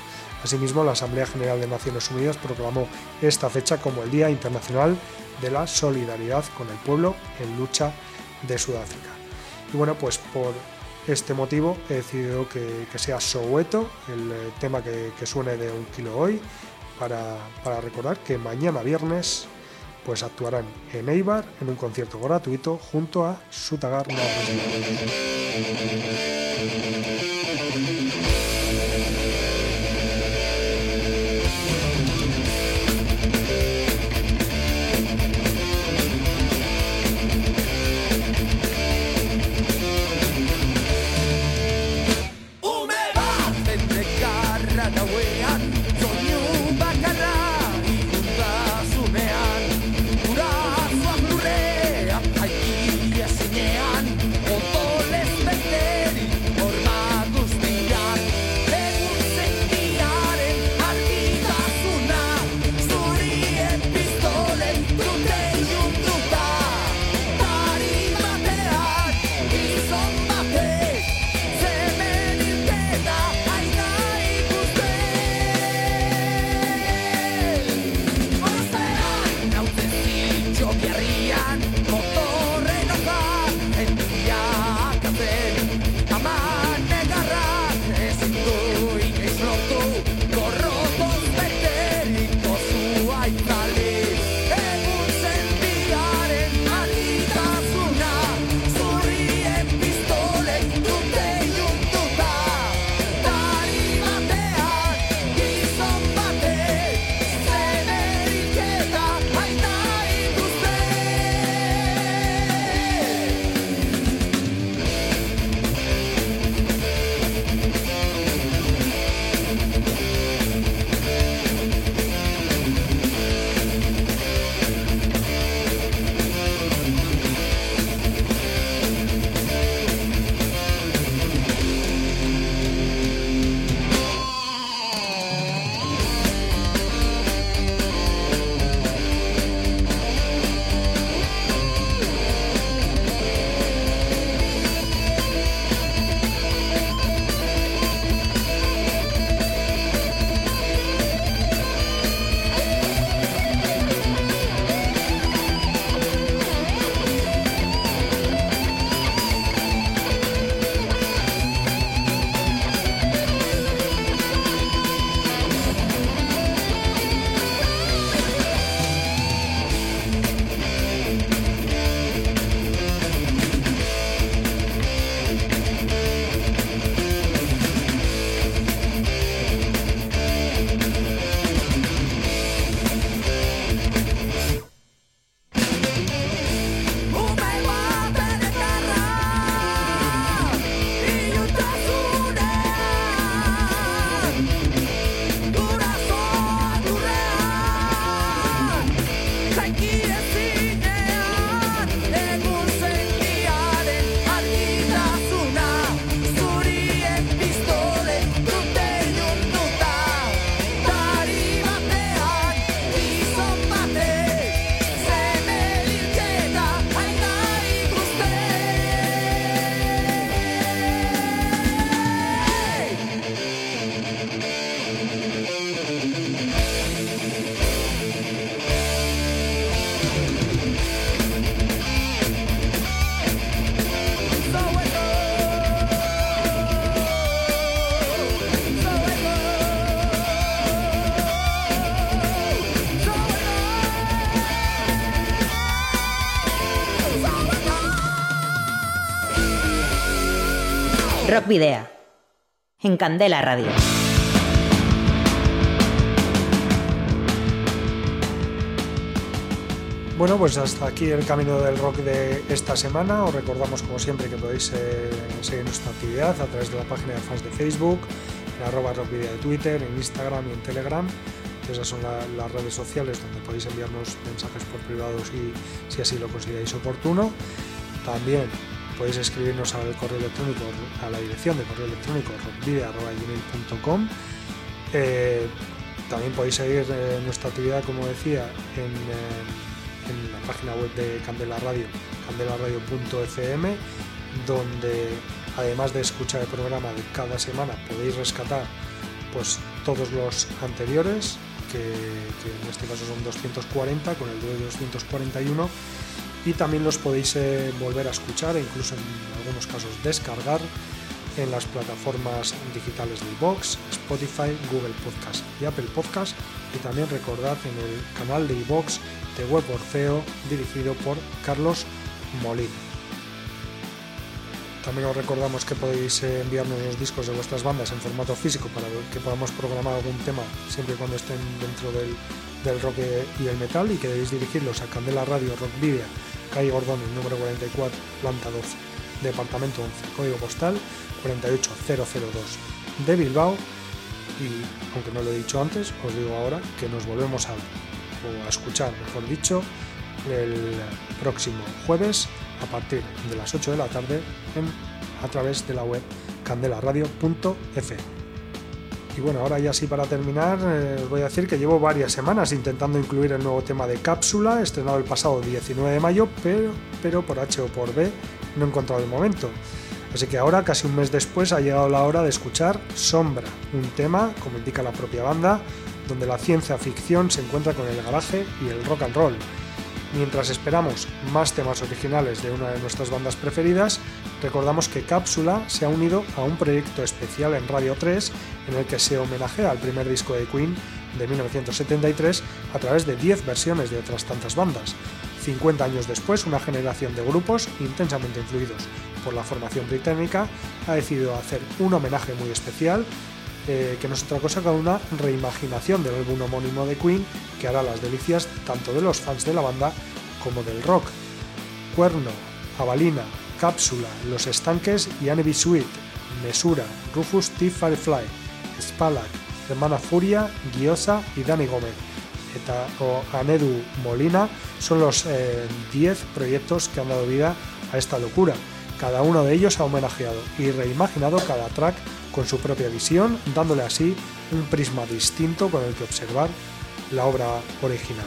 Asimismo, la Asamblea General de Naciones Unidas proclamó esta fecha como el Día Internacional de la Solidaridad con el Pueblo en Lucha de Sudáfrica. Y bueno, pues por este motivo he decidido que, que sea Soweto, el eh, tema que, suene de un kilo hoy, para, para recordar que mañana viernes pues actuarán en Eibar en un concierto gratuito junto a Sutagar. Rock Video. En Candela Radio. Bueno, pues hasta aquí el camino del rock de esta semana. Os recordamos, como siempre, que podéis eh, seguir nuestra actividad a través de la página de fans de Facebook, en arroba rockvideo de Twitter, en Instagram y en Telegram. Esas son la- las redes sociales donde podéis enviarnos mensajes por privado si, si así lo consideráis oportuno. También podéis escribirnos al correo electrónico, a la dirección de correo electrónico rockvideo.gmail.com eh, también podéis seguir eh, nuestra actividad, como decía, en, eh, en la página web de Candela Radio, candelaradio.fm, donde además de escuchar el programa de cada semana podéis rescatar pues todos los anteriores, que, que en este caso son 240 con el de 241 y también los podéis eh, volver a escuchar e incluso en algunos casos descargar en las plataformas digitales de iVoox, Spotify, Google Podcast y Apple Podcast y también recordad en el canal de iVoox de Web Orfeo dirigido por Carlos Molina. También os recordamos que podéis eh, enviarnos los discos de vuestras bandas en formato físico para que podamos programar algún tema siempre y cuando estén dentro del, del rock y el metal y que debéis dirigirlos a Candela Radio Rock Video, calle Gordón, número 44, planta 12, departamento 11, código postal 48002 de Bilbao y aunque no lo he dicho antes, os digo ahora que nos volvemos a, escuchar, mejor dicho, el próximo jueves a partir de las 8 de la tarde a través de la web candelaradio.f. Y bueno, ahora ya sí para terminar, eh, os voy a decir que llevo varias semanas intentando incluir el nuevo tema de Cápsula, estrenado el pasado 19 de mayo, pero, pero por H o por B no he encontrado el momento. Así que ahora, casi un mes después, ha llegado la hora de escuchar Sombra, un tema, como indica la propia banda, donde la ciencia ficción se encuentra con el garaje y el rock and roll. Mientras esperamos más temas originales de una de nuestras bandas preferidas, recordamos que Cápsula se ha unido a un proyecto especial en Radio 3 en el que se homenajea al primer disco de Queen de 1973 a través de 10 versiones de otras tantas bandas. 50 años después, una generación de grupos intensamente influidos por la formación británica ha decidido hacer un homenaje muy especial eh, que no es otra cosa que una reimaginación del álbum homónimo de Queen que hará las delicias tanto de los fans de la banda como del rock. Cuerno, Avalina, Cápsula, Los Estanques y Aneby Sweet, Mesura, Rufus T. Firefly, Spalak, Hermana Furia, Guiosa y Dani Gómez. Eta, o Anedu Molina son los 10 proyectos que han dado vida a esta locura. Cada uno de ellos ha homenajeado y reimaginado cada track con su propia visión, dándole así un prisma distinto con el que observar la obra original.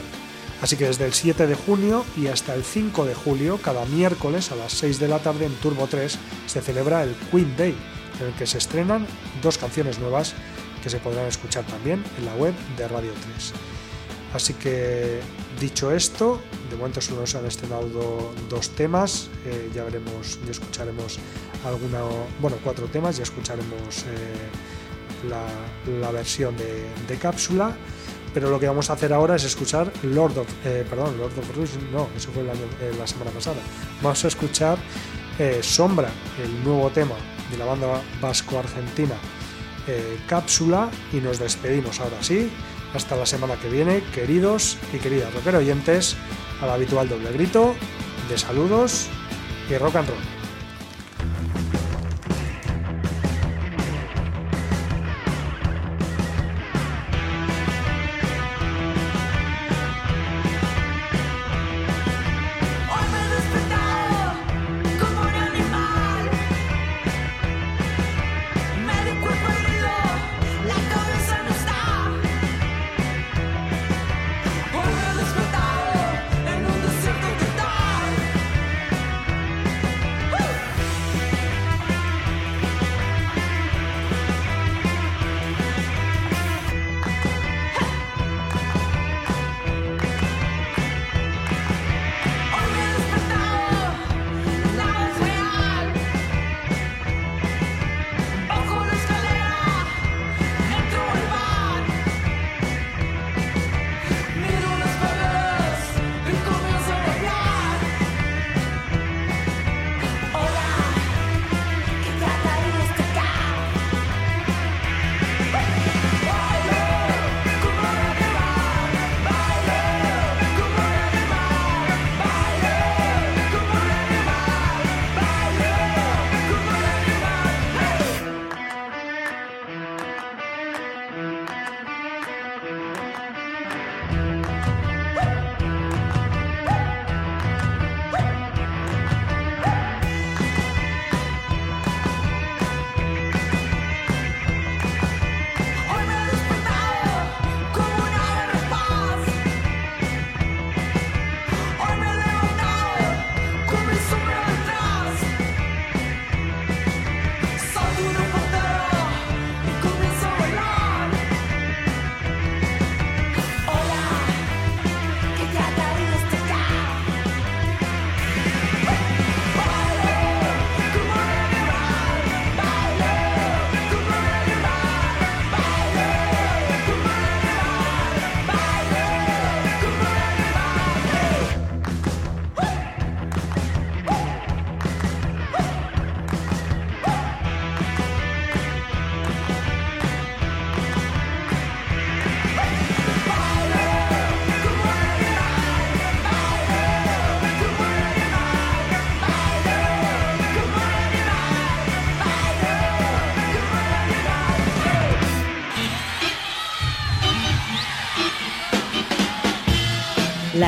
Así que desde el 7 de junio y hasta el 5 de julio, cada miércoles a las 6 de la tarde en Turbo 3 se celebra el Queen Day, en el que se estrenan dos canciones nuevas que se podrán escuchar también en la web de Radio 3. Así que dicho esto, de momento solo se han estrenado dos temas, eh, ya veremos, ya escucharemos alguna, bueno, cuatro temas, ya escucharemos eh, la, versión de, de, cápsula, pero lo que vamos a hacer ahora es escuchar Lord of, eh, perdón, Lord of Rush, no, eso fue la, la semana pasada, vamos a escuchar Sombra, el nuevo tema de la banda vasco-argentina Cápsula y nos despedimos ahora sí hasta la semana que viene, queridos y queridas rocker oyentes, al habitual doble grito de saludos y rock and roll.